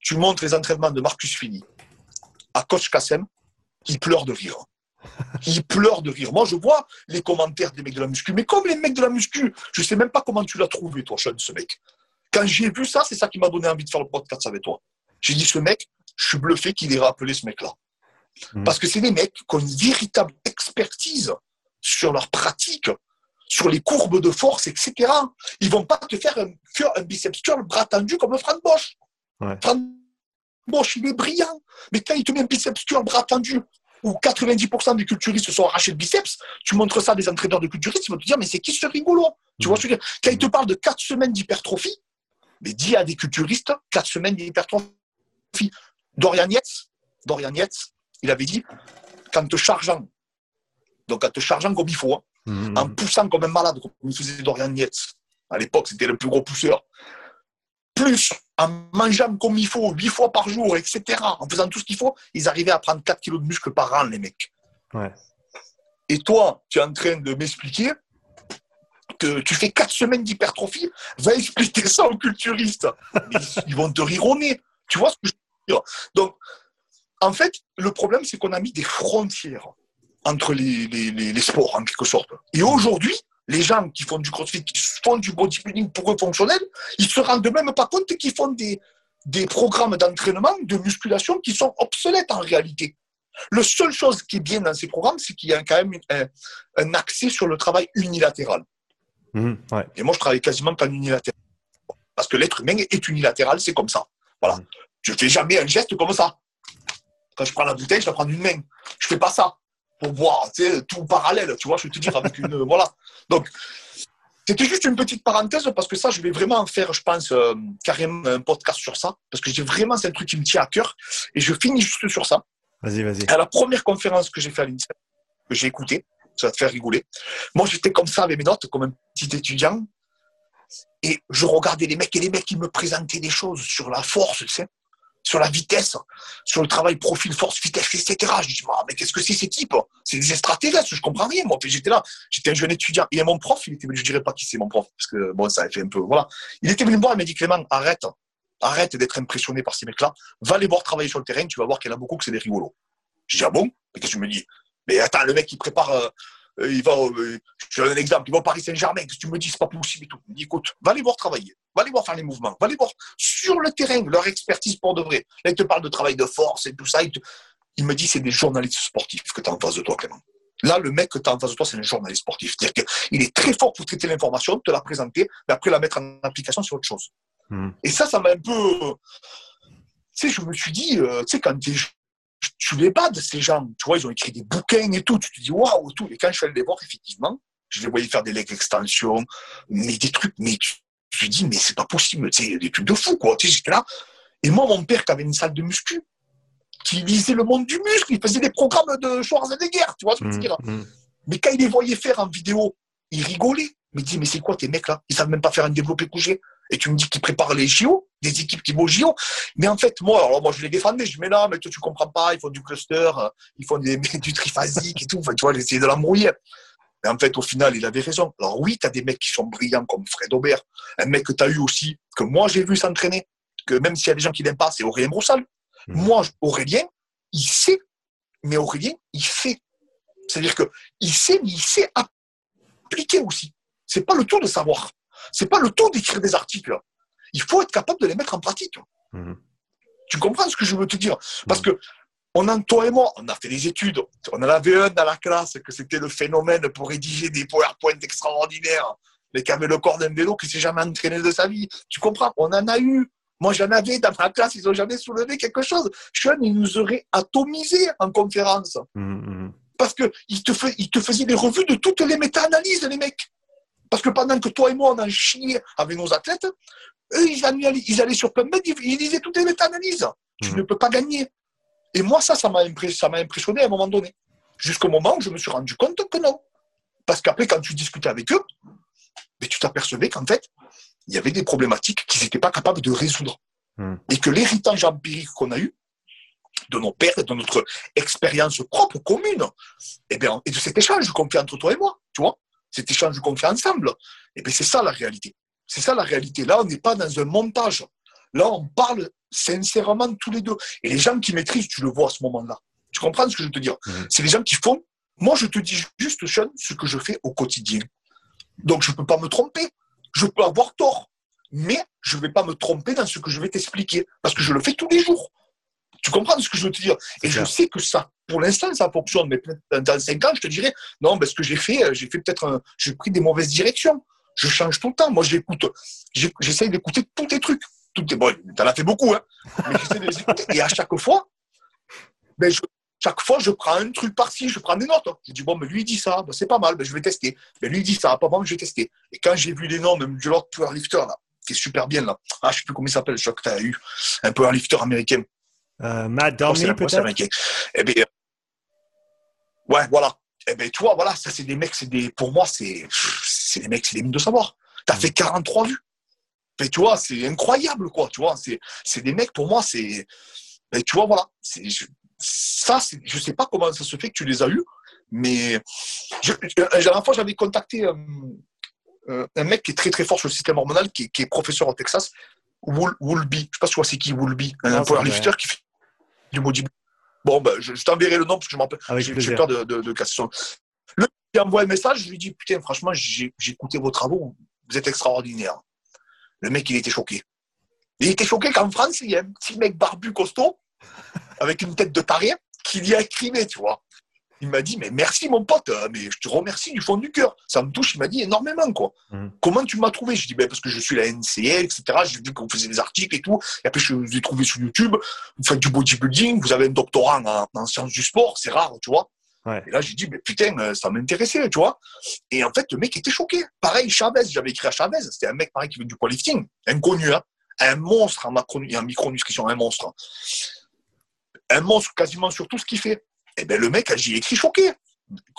Speaker 1: Tu montres les entraînements de Marcus Fini à Coach Kassem, il pleure de rire. Il pleure de rire. Moi, je vois les commentaires des mecs de la muscu, mais comme les mecs de la muscu, je ne sais même pas comment tu l'as trouvé, toi, Sean, ce mec. Quand j'ai vu ça, c'est ça qui m'a donné envie de faire le podcast avec toi. J'ai dit, ce mec, je suis bluffé qu'il ait rappelé ce mec-là. Mmh. Parce que c'est des mecs qui ont une véritable expertise sur leur pratique, sur les courbes de force, etc. Ils vont pas te faire un, un biceps curl bras tendu comme Frank Bosch. Frank Bosch, il est brillant. Mais quand il te met un biceps curl bras tendu, où 90% des culturistes se sont arrachés le biceps, tu montres ça à des entraîneurs de culturistes, ils vont te dire, mais c'est qui ce rigolo? Tu vois ce que je veux dire? Quand il te parle de 4 semaines d'hypertrophie, mais dis à des culturistes, 4 semaines d'hypertrophie. Dorian Yates, Dorian Yates, il avait dit, qu'en te chargeant, donc en te chargeant comme il faut, hein, mmh. en poussant comme un malade, comme il faisait Dorian Yates. À l'époque, c'était le plus gros pousseur. Plus en mangeant comme il faut, huit fois par jour, etc., en faisant tout ce qu'il faut, ils arrivaient à prendre 4 kilos de muscle par an, les mecs. Et toi, tu es en train de m'expliquer que tu fais 4 semaines d'hypertrophie, va expliquer ça aux culturistes. Ils vont te rire au nez. Tu vois ce que je veux dire? Donc, en fait, le problème, c'est qu'on a mis des frontières entre les, les, sports, en quelque sorte. Et aujourd'hui, les gens qui font du crossfit, qui font du bodybuilding pour eux fonctionnel, ils se rendent même pas compte qu'ils font des, des programmes d'entraînement, de musculation qui sont obsolètes en réalité. La seule chose qui est bien dans ces programmes, c'est qu'il y a quand même un, accès sur le travail unilatéral. Mmh, Et moi, je travaille quasiment pas unilatéral. Parce que l'être humain est unilatéral, c'est comme ça. Voilà. Mmh. Je fais jamais un geste comme ça. Quand je prends la bouteille, je la prends d'une main. Je fais pas ça pour boire, tu sais, tout parallèle, tu vois, je vais te dire avec une. voilà. Donc, c'était juste une petite parenthèse parce que ça, je vais vraiment en faire, je pense, euh, carrément un podcast sur ça. Parce que j'ai vraiment, c'est un truc qui me tient à cœur. Et je finis juste sur ça.
Speaker 2: Vas-y, vas-y.
Speaker 1: À la première conférence que j'ai fait à l'INSEP, que j'ai écouté, ça va te faire rigoler. Moi, j'étais comme ça avec mes notes, comme un petit étudiant. Et je regardais les mecs et les mecs qui me présentaient des choses sur la force, tu sais sur la vitesse, sur le travail profil, force, vitesse, etc. Je dis, mais qu'est-ce que c'est ces types? C'est des extraterrestres, je comprends rien. Moi, j'étais là, j'étais un jeune étudiant. Et mon prof, il était, je dirais pas qui c'est mon prof, parce que bon, ça a fait un peu, voilà. Il était venu me voir, il m'a dit, Clément, arrête, arrête d'être impressionné par ces mecs-là. Va les voir travailler sur le terrain, tu vas voir qu'il y en a beaucoup que c'est des rigolos. Je dis, ah bon? Mais qu'est-ce que tu me dis? Mais attends, le mec, il prépare, euh, il va, euh, je donne un exemple, il va au Paris Saint-Germain, que tu me dis, c'est pas possible et tout. Il dit, écoute, va les voir travailler, va les voir faire les mouvements, va les voir sur le terrain, leur expertise pour de vrai. Là, il te parle de travail de force et tout ça. Il, me dit, c'est des journalistes sportifs que tu as en face de toi, Clément. Là, le mec que tu as en face de toi, c'est un journaliste sportif. C'est-à-dire qu'il est très fort pour traiter l'information, te la présenter, mais après la mettre en application sur autre chose. Hmm. Et ça, ça m'a un peu. Tu sais, je me suis dit, euh, tu sais, quand tu es tu les bats de ces gens. Tu vois, ils ont écrit des bouquins et tout. Tu te dis, waouh, tout. Et quand je suis allé les voir, effectivement, je les voyais faire des legs extensions, mais des trucs, mais tu, te dis, mais c'est pas possible, tu sais, des trucs de fou, quoi. Tu sais, j'étais là. Et moi, mon père, qui avait une salle de muscu, qui lisait le monde du muscle, il faisait des programmes de Schwarzenegger, tu vois ce que je veux dire. Mmh, mmh. Mais quand il les voyait faire en vidéo, il rigolait. Mais il dit, mais c'est quoi tes mecs là? Ils savent même pas faire un développé couché et tu me dis qu'ils préparent les JO, des équipes qui vont aux JO. Mais en fait, moi, alors moi, je les défendais. Je dis, mais non, mais toi, tu comprends pas. Ils font du cluster, ils font des, du triphasique et tout. Enfin, tu vois, j'essayais de l'embrouiller. Mais en fait, au final, il avait raison. Alors oui, tu as des mecs qui sont brillants comme Fred Aubert. Un mec que tu as eu aussi, que moi, j'ai vu s'entraîner. Que même s'il y a des gens qui l'aiment pas, c'est Aurélien Broussal. Mmh. Moi, Aurélien, il sait. Mais Aurélien, il fait. C'est-à-dire qu'il sait, mais il sait appliquer aussi. C'est pas le tout de savoir. C'est pas le tout d'écrire des articles. Il faut être capable de les mettre en pratique. Mhm. Tu comprends ce que je veux te dire? Parce mhm. que on a, toi et moi, on a fait des études. On en avait un dans la classe que c'était le phénomène pour rédiger des PowerPoint extraordinaires. Mais qui avait le corps d'un vélo qui s'est jamais entraîné de sa vie. Tu comprends? On en a eu. Moi, j'en avais dans ma classe, ils n'ont jamais soulevé quelque chose. Sean, ils nous auraient atomisés en conférence. Mhm, Parce qu'ils te, il te faisaient des revues de toutes les méta-analyses, les mecs. Parce que pendant que toi et moi, on en chiait avec nos athlètes, eux, ils allaient, ils allaient sur PubMed, ils lisaient toutes les méta-analyses. Tu mhm. ne peux pas gagner. Et moi, ça, ça m'a impressionné à un moment donné. Jusqu'au moment où je me suis rendu compte que non. Parce qu'après, quand tu discutais avec eux, mais tu t'apercevais qu'en fait, il y avait des problématiques qu'ils n'étaient pas capables de résoudre. Mhm. Et que l'héritage empirique qu'on a eu, de nos pères et de notre expérience propre, commune, et, eh bien, et de cet échange qu'on fait entre toi et moi, tu vois, cet échange qu'on fait ensemble. Et bien c'est ça la réalité. C'est ça la réalité. Là, on n'est pas dans un montage. Là, on parle sincèrement tous les deux. Et les gens qui maîtrisent, tu le vois à ce moment-là. Tu comprends ce que je veux te dire? Mhm. C'est les gens qui font. Moi, je te dis juste, Sean, ce que je fais au quotidien. Donc, je ne peux pas me tromper. Je peux avoir tort. Mais je ne vais pas me tromper dans ce que je vais t'expliquer. Parce que je le fais tous les jours. Tu comprends ce que je veux te dire? Et je sais que ça, pour l'instant, ça fonctionne. Mais dans cinq ans, je te dirais, non, ben, ce que j'ai fait, euh, j'ai fait peut-être, j'ai pris des mauvaises directions. Je change tout le temps. Moi, j'écoute, j'essaye d'écouter tous tes trucs. Tout tes, bon, t'en as fait beaucoup, hein. Mais j'essaie de les écouter. Et à chaque fois, ben, chaque fois, je prends un truc par-ci, je prends des notes. Je dis, bon, mais lui, il dit ça, ben, c'est pas mal, ben, je vais tester. Mais lui, il dit ça, pas mal, je vais tester. Et quand j'ai vu les noms de Lord Powerlifter, là, qui est super bien, là, ah, je sais plus comment il s'appelle, je crois que tu as eu, un powerlifter américain.
Speaker 2: Euh, Matt Downey, peut-être?
Speaker 1: eh bien, Ouais, voilà. eh ben, tu vois, voilà, ça, c'est des mecs, c'est des, pour moi, c'est, c'est des mecs, c'est des mines de savoir. Tu as fait 43 vues. Mais tu vois, c'est incroyable, quoi, tu vois. C'est, c'est des mecs, pour moi, c'est, ben, tu vois, voilà. C'est, je, ça, c'est, je sais pas comment ça se fait que tu les as eus, mais je, la dernière fois, j'avais contacté euh, euh, un mec qui est très très fort sur le système hormonal, qui, qui est professeur au Texas, Woolby. Je sais pas si tu vois c'est qui Woolby, un powerlifter qui fait du bodybuilding. Bon, ben, je, t'enverrai le nom parce que je m'en J'ai peur de, de, de casser son. Le qui envoie un message, je lui dis Putain, franchement, j'ai écouté vos travaux, vous êtes extraordinaire. Le mec, il était choqué. Il était choqué qu'en France, il y a un petit mec barbu costaud, avec une tête de taré, qui y a écrit, tu vois. Il m'a dit, mais merci mon pote, euh, mais je te remercie du fond du cœur. Ça me touche, il m'a dit énormément, quoi. Mmh. Comment tu m'as trouvé? Je dis, ben, parce que je suis la NCL, etc. J'ai vu qu'on faisait des articles et tout. Et après, je vous ai trouvé sur YouTube. Vous faites du bodybuilding, vous avez un doctorat en, sciences du sport, c'est rare, tu vois. Et là, j'ai dit, mais putain, euh, ça m'intéressait, tu vois. Et en fait, le mec était choqué. Pareil, Chavez, j'avais écrit à Chavez, c'était un mec pareil qui veut du powerlifting, inconnu, hein. un monstre en, macro, en micronutrition, un monstre. Un monstre quasiment sur tout ce qu'il fait. Et eh ben le mec, j'ai écrit choqué.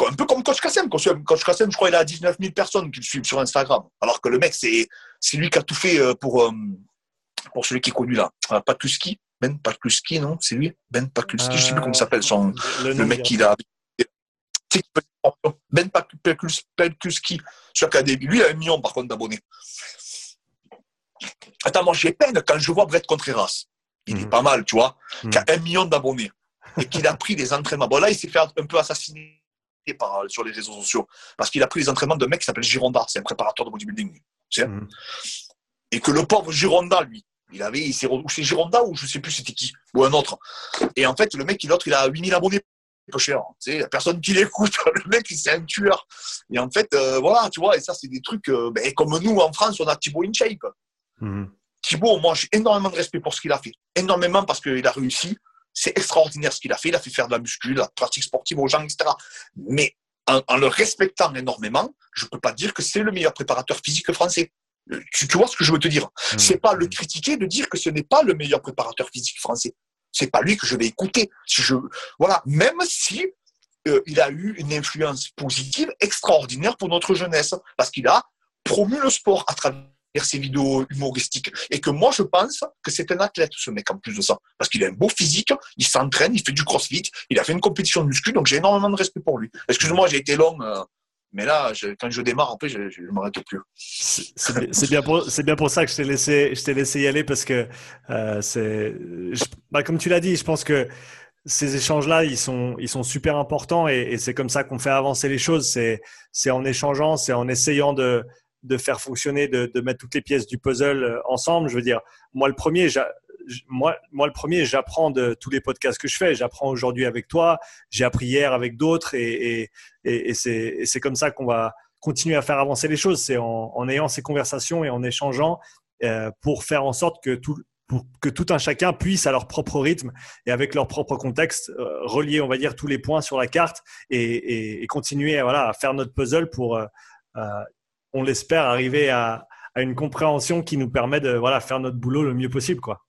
Speaker 1: Un peu comme Coach Kassem. Coach Kassem, je crois, il a 19 000 personnes qui le suivent sur Instagram. Alors que le mec, c'est lui qui a tout fait euh, pour, euh, pour celui qui est connu là. Pakluski. Ben Pakluski, non C'est lui Ben Pakluski, je ne sais plus comment il s'appelle. Son, le, mec qui a. Ben Académie. Lui, il a un million par contre d'abonnés. Attends, moi j'ai peine quand je vois Brett Contreras. Il est mhm. pas mal, tu vois, qui a un million d'abonnés et qu'il a pris des entraînements. Bon, là, il s'est fait un peu assassiner par, sur les réseaux sociaux parce qu'il a pris les entraînements d'un mec qui s'appelle Gironda, c'est un préparateur de bodybuilding. Tu sais mhm. Et que le pauvre Gironda, lui, il avait, il s'est, c'est Gironda ou je sais plus c'était qui, ou un autre. Et en fait, le mec, l'autre, il a 8000 abonnés peu cher. Tu sais, la personne qui l'écoute, le mec, c'est un tueur. Et en fait, euh, voilà, tu vois, et ça, c'est des trucs, euh, ben, comme nous, en France, on a Thibaut InShape. Mmh. Thibaut, moi, j'ai énormément de respect pour ce qu'il a fait. Énormément parce qu'il a réussi c'est extraordinaire ce qu'il a fait. Il a fait faire de la muscu, de la pratique sportive aux gens, etc. Mais en, le respectant énormément, je ne peux pas dire que c'est le meilleur préparateur physique français. Euh, tu, vois ce que je veux te dire? Mmh. C'est pas le critiquer de dire que ce n'est pas le meilleur préparateur physique français. C'est pas lui que je vais écouter. Si je, voilà, même si euh, il a eu une influence positive extraordinaire pour notre jeunesse, parce qu'il a promu le sport à travers ses vidéos humoristiques. Et que moi, je pense que c'est un athlète, ce mec, en plus de ça. Parce qu'il a un beau physique, il s'entraîne, il fait du crossfit, il a fait une compétition de muscu, donc j'ai énormément de respect pour lui. Excuse-moi, j'ai été long. Euh, mais là, quand je démarre, après, je ne m'arrête plus.
Speaker 2: C'est bien, pour, bien pour ça que je t'ai laissé, laissé y aller parce que euh, c'est, bah, comme tu l'as dit, je pense que ces échanges-là, ils sont, ils sont super importants et, et c'est comme ça qu'on fait avancer les choses. C'est en échangeant, c'est en essayant de, de faire fonctionner, de, mettre toutes les pièces du puzzle euh, ensemble. Je veux dire, moi le premier, moi, le premier, j'apprends de tous les podcasts que je fais. J'apprends aujourd'hui avec toi, j'ai appris hier avec d'autres, et, et, c'est comme ça qu'on va continuer à faire avancer les choses. C'est en, ayant ces conversations et en échangeant euh, pour faire en sorte que tout, que tout un chacun puisse à leur propre rythme et avec leur propre contexte euh, relier, on va dire, tous les points sur la carte et, continuer voilà, à faire notre puzzle pour on l'espère, arriver à, une compréhension qui nous permet de voilà, faire notre boulot le mieux possible. Quoi.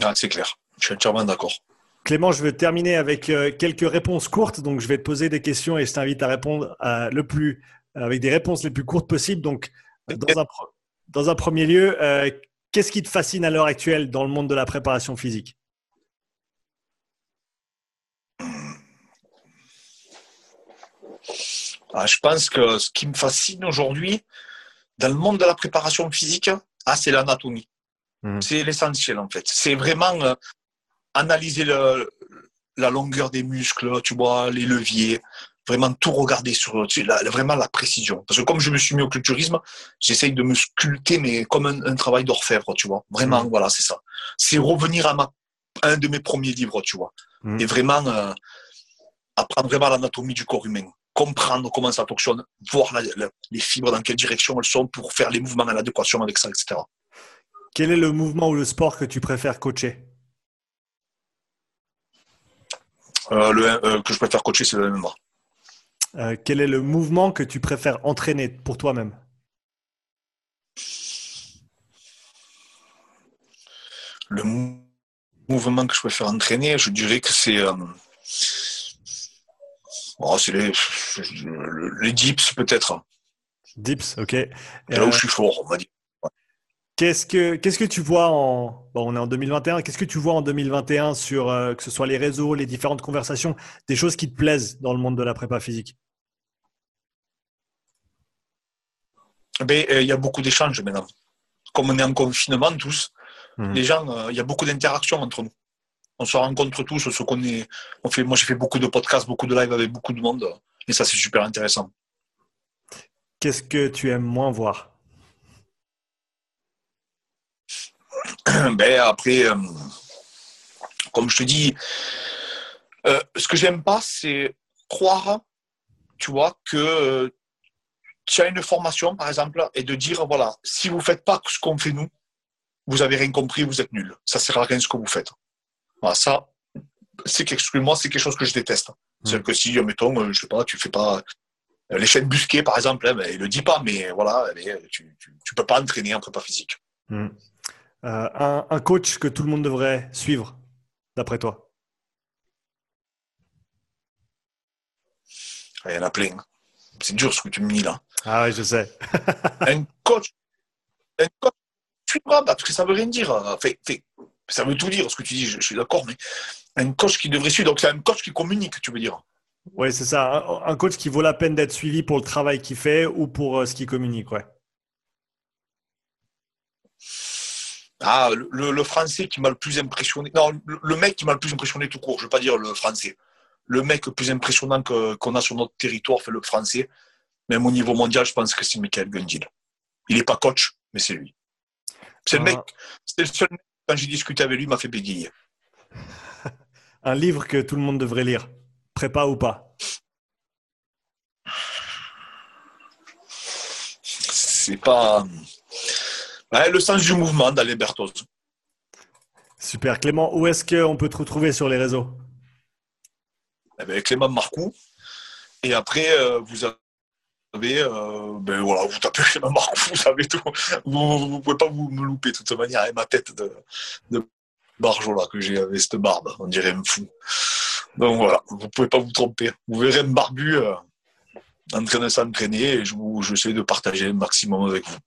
Speaker 1: Ah, c'est clair, je suis entièrement d'accord.
Speaker 2: Clément, je vais terminer avec euh, quelques réponses courtes. Donc, je vais te poser des questions et je t'invite à répondre euh, le plus, avec des réponses les plus courtes possibles. Donc, dans un, premier lieu, euh, qu'est-ce qui te fascine à l'heure actuelle dans le monde de la préparation physique?
Speaker 1: Ah, je pense que ce qui me fascine aujourd'hui, dans le monde de la préparation physique, ah, c'est l'anatomie. Mmh. C'est l'essentiel en fait. C'est vraiment euh, analyser la longueur des muscles, tu vois, les leviers, vraiment tout regarder sur vraiment la précision. Parce que comme je me suis mis au culturisme, j'essaye de me sculpter, mais comme un, travail d'orfèvre, tu vois. Vraiment, mmh. voilà, c'est ça. C'est revenir à ma, un de mes premiers livres, tu vois. Mmh. Et vraiment euh, apprendre vraiment l'anatomie du corps humain comprendre comment ça fonctionne, voir les fibres dans quelle direction elles sont pour faire les mouvements en adéquation avec ça, etc.
Speaker 2: Quel est le mouvement ou le sport que tu préfères coacher?
Speaker 1: Euh, le, euh, Que je préfère coacher, c'est le MMA.
Speaker 2: Euh, quel est le mouvement que tu préfères entraîner pour toi-même?
Speaker 1: Le mouvement que je préfère entraîner, je dirais que c'est Oh, c'est les, les dips peut-être.
Speaker 2: Dips, ok.
Speaker 1: là où je suis fort, on va dire.
Speaker 2: Qu'est-ce que, qu'est-ce que tu vois en. Bon, on est en 2021. Qu'est-ce que tu vois en 2021 sur euh, que ce soit les réseaux, les différentes conversations, des choses qui te plaisent dans le monde de la prépa physique?
Speaker 1: Ben, euh, Il y a beaucoup d'échanges maintenant. Comme on est en confinement tous, mmh. les gens, euh, il y a beaucoup d'interactions entre nous. On se rencontre tous, on se connaît. On fait, moi, j'ai fait beaucoup de podcasts, beaucoup de lives avec beaucoup de monde. Et ça, c'est super intéressant.
Speaker 2: Qu'est-ce que tu aimes moins voir?
Speaker 1: Ben après, euh, comme je te dis, euh, ce que j'aime pas, c'est croire, tu vois, que euh, tu as une formation, par exemple, et de dire, voilà, si vous ne faites pas ce qu'on fait nous, vous avez rien compris, vous êtes nul. Ça sert à rien ce que vous faites. Voilà, ça, c'est quelque, moi, c'est quelque chose que je déteste. C'est que si, mettons, je sais pas, tu fais pas les chaînes busquées, par exemple, hein, ben, il le dit pas, mais voilà, tu, ne peux pas entraîner en prépa physique.
Speaker 2: Hmm. Euh, un, coach que tout le monde devrait suivre, d'après toi?
Speaker 1: Il y en a plein. C'est dur ce que tu me dis là.
Speaker 2: Ah oui, je sais.
Speaker 1: un coach, un coach suivra, parce que ça veut rien dire. Ça veut tout dire ce que tu dis, je, suis d'accord, mais un coach qui devrait suivre, donc c'est un coach qui communique, tu veux dire
Speaker 2: Oui, c'est ça. Un, coach qui vaut la peine d'être suivi pour le travail qu'il fait ou pour euh, ce qu'il communique, ouais.
Speaker 1: Ah, le, français qui m'a le plus impressionné. Non, le, mec qui m'a le plus impressionné tout court, je ne veux pas dire le français. Le mec le plus impressionnant qu'on a sur notre territoire fait le français. Même au niveau mondial, je pense que c'est Michael Gundil. Il n'est pas coach, mais c'est lui. C'est le ah. mec, c'est le seul mec, quand j'ai discuté avec lui, m'a fait bégayer.
Speaker 2: Un livre que tout le monde devrait lire, prépa ou pas?
Speaker 1: C'est pas le sens du mouvement d'Alain Berthoz.
Speaker 2: Super. Clément, où est-ce qu'on peut te retrouver sur les réseaux?
Speaker 1: Eh ben, Clément Marcoux. Et après, euh, vous avez, euh, ben voilà, vous tapez Clément Marcoux, vous savez tout. Vous ne pouvez pas vous me louper de toute manière. Et ma tête de, de barjola que j'ai avec cette barbe, on dirait un fou. Donc voilà, vous ne pouvez pas vous tromper. Vous verrez un barbu euh, en train de s'entraîner et je, vous, je de partager un maximum avec vous.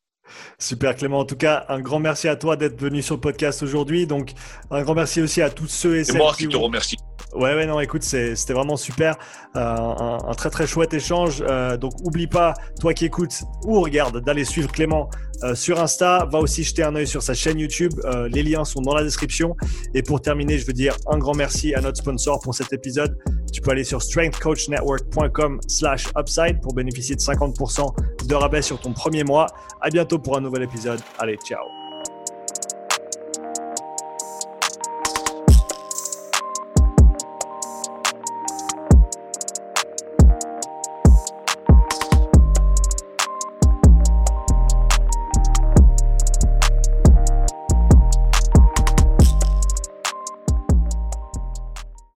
Speaker 2: Super Clément, en tout cas, un grand merci à toi d'être venu sur le podcast aujourd'hui. Donc, un grand merci aussi à tous ceux et
Speaker 1: celles moi qui, te remercie.
Speaker 2: Ouais, ouais, non, écoute, c'était vraiment super. Euh, un, très, très chouette échange. Euh, donc, oublie pas, toi qui écoutes ou regarde, d'aller suivre Clément euh, sur Insta. Va aussi jeter un œil sur sa chaîne YouTube. les liens sont dans la description. Et pour terminer, je veux dire un grand merci à notre sponsor pour cet épisode. Tu peux aller sur strengthcoachnetwork.com slash upside pour bénéficier de 50% de rabais sur ton premier mois. À bientôt pour un nouvel épisode. Allez, ciao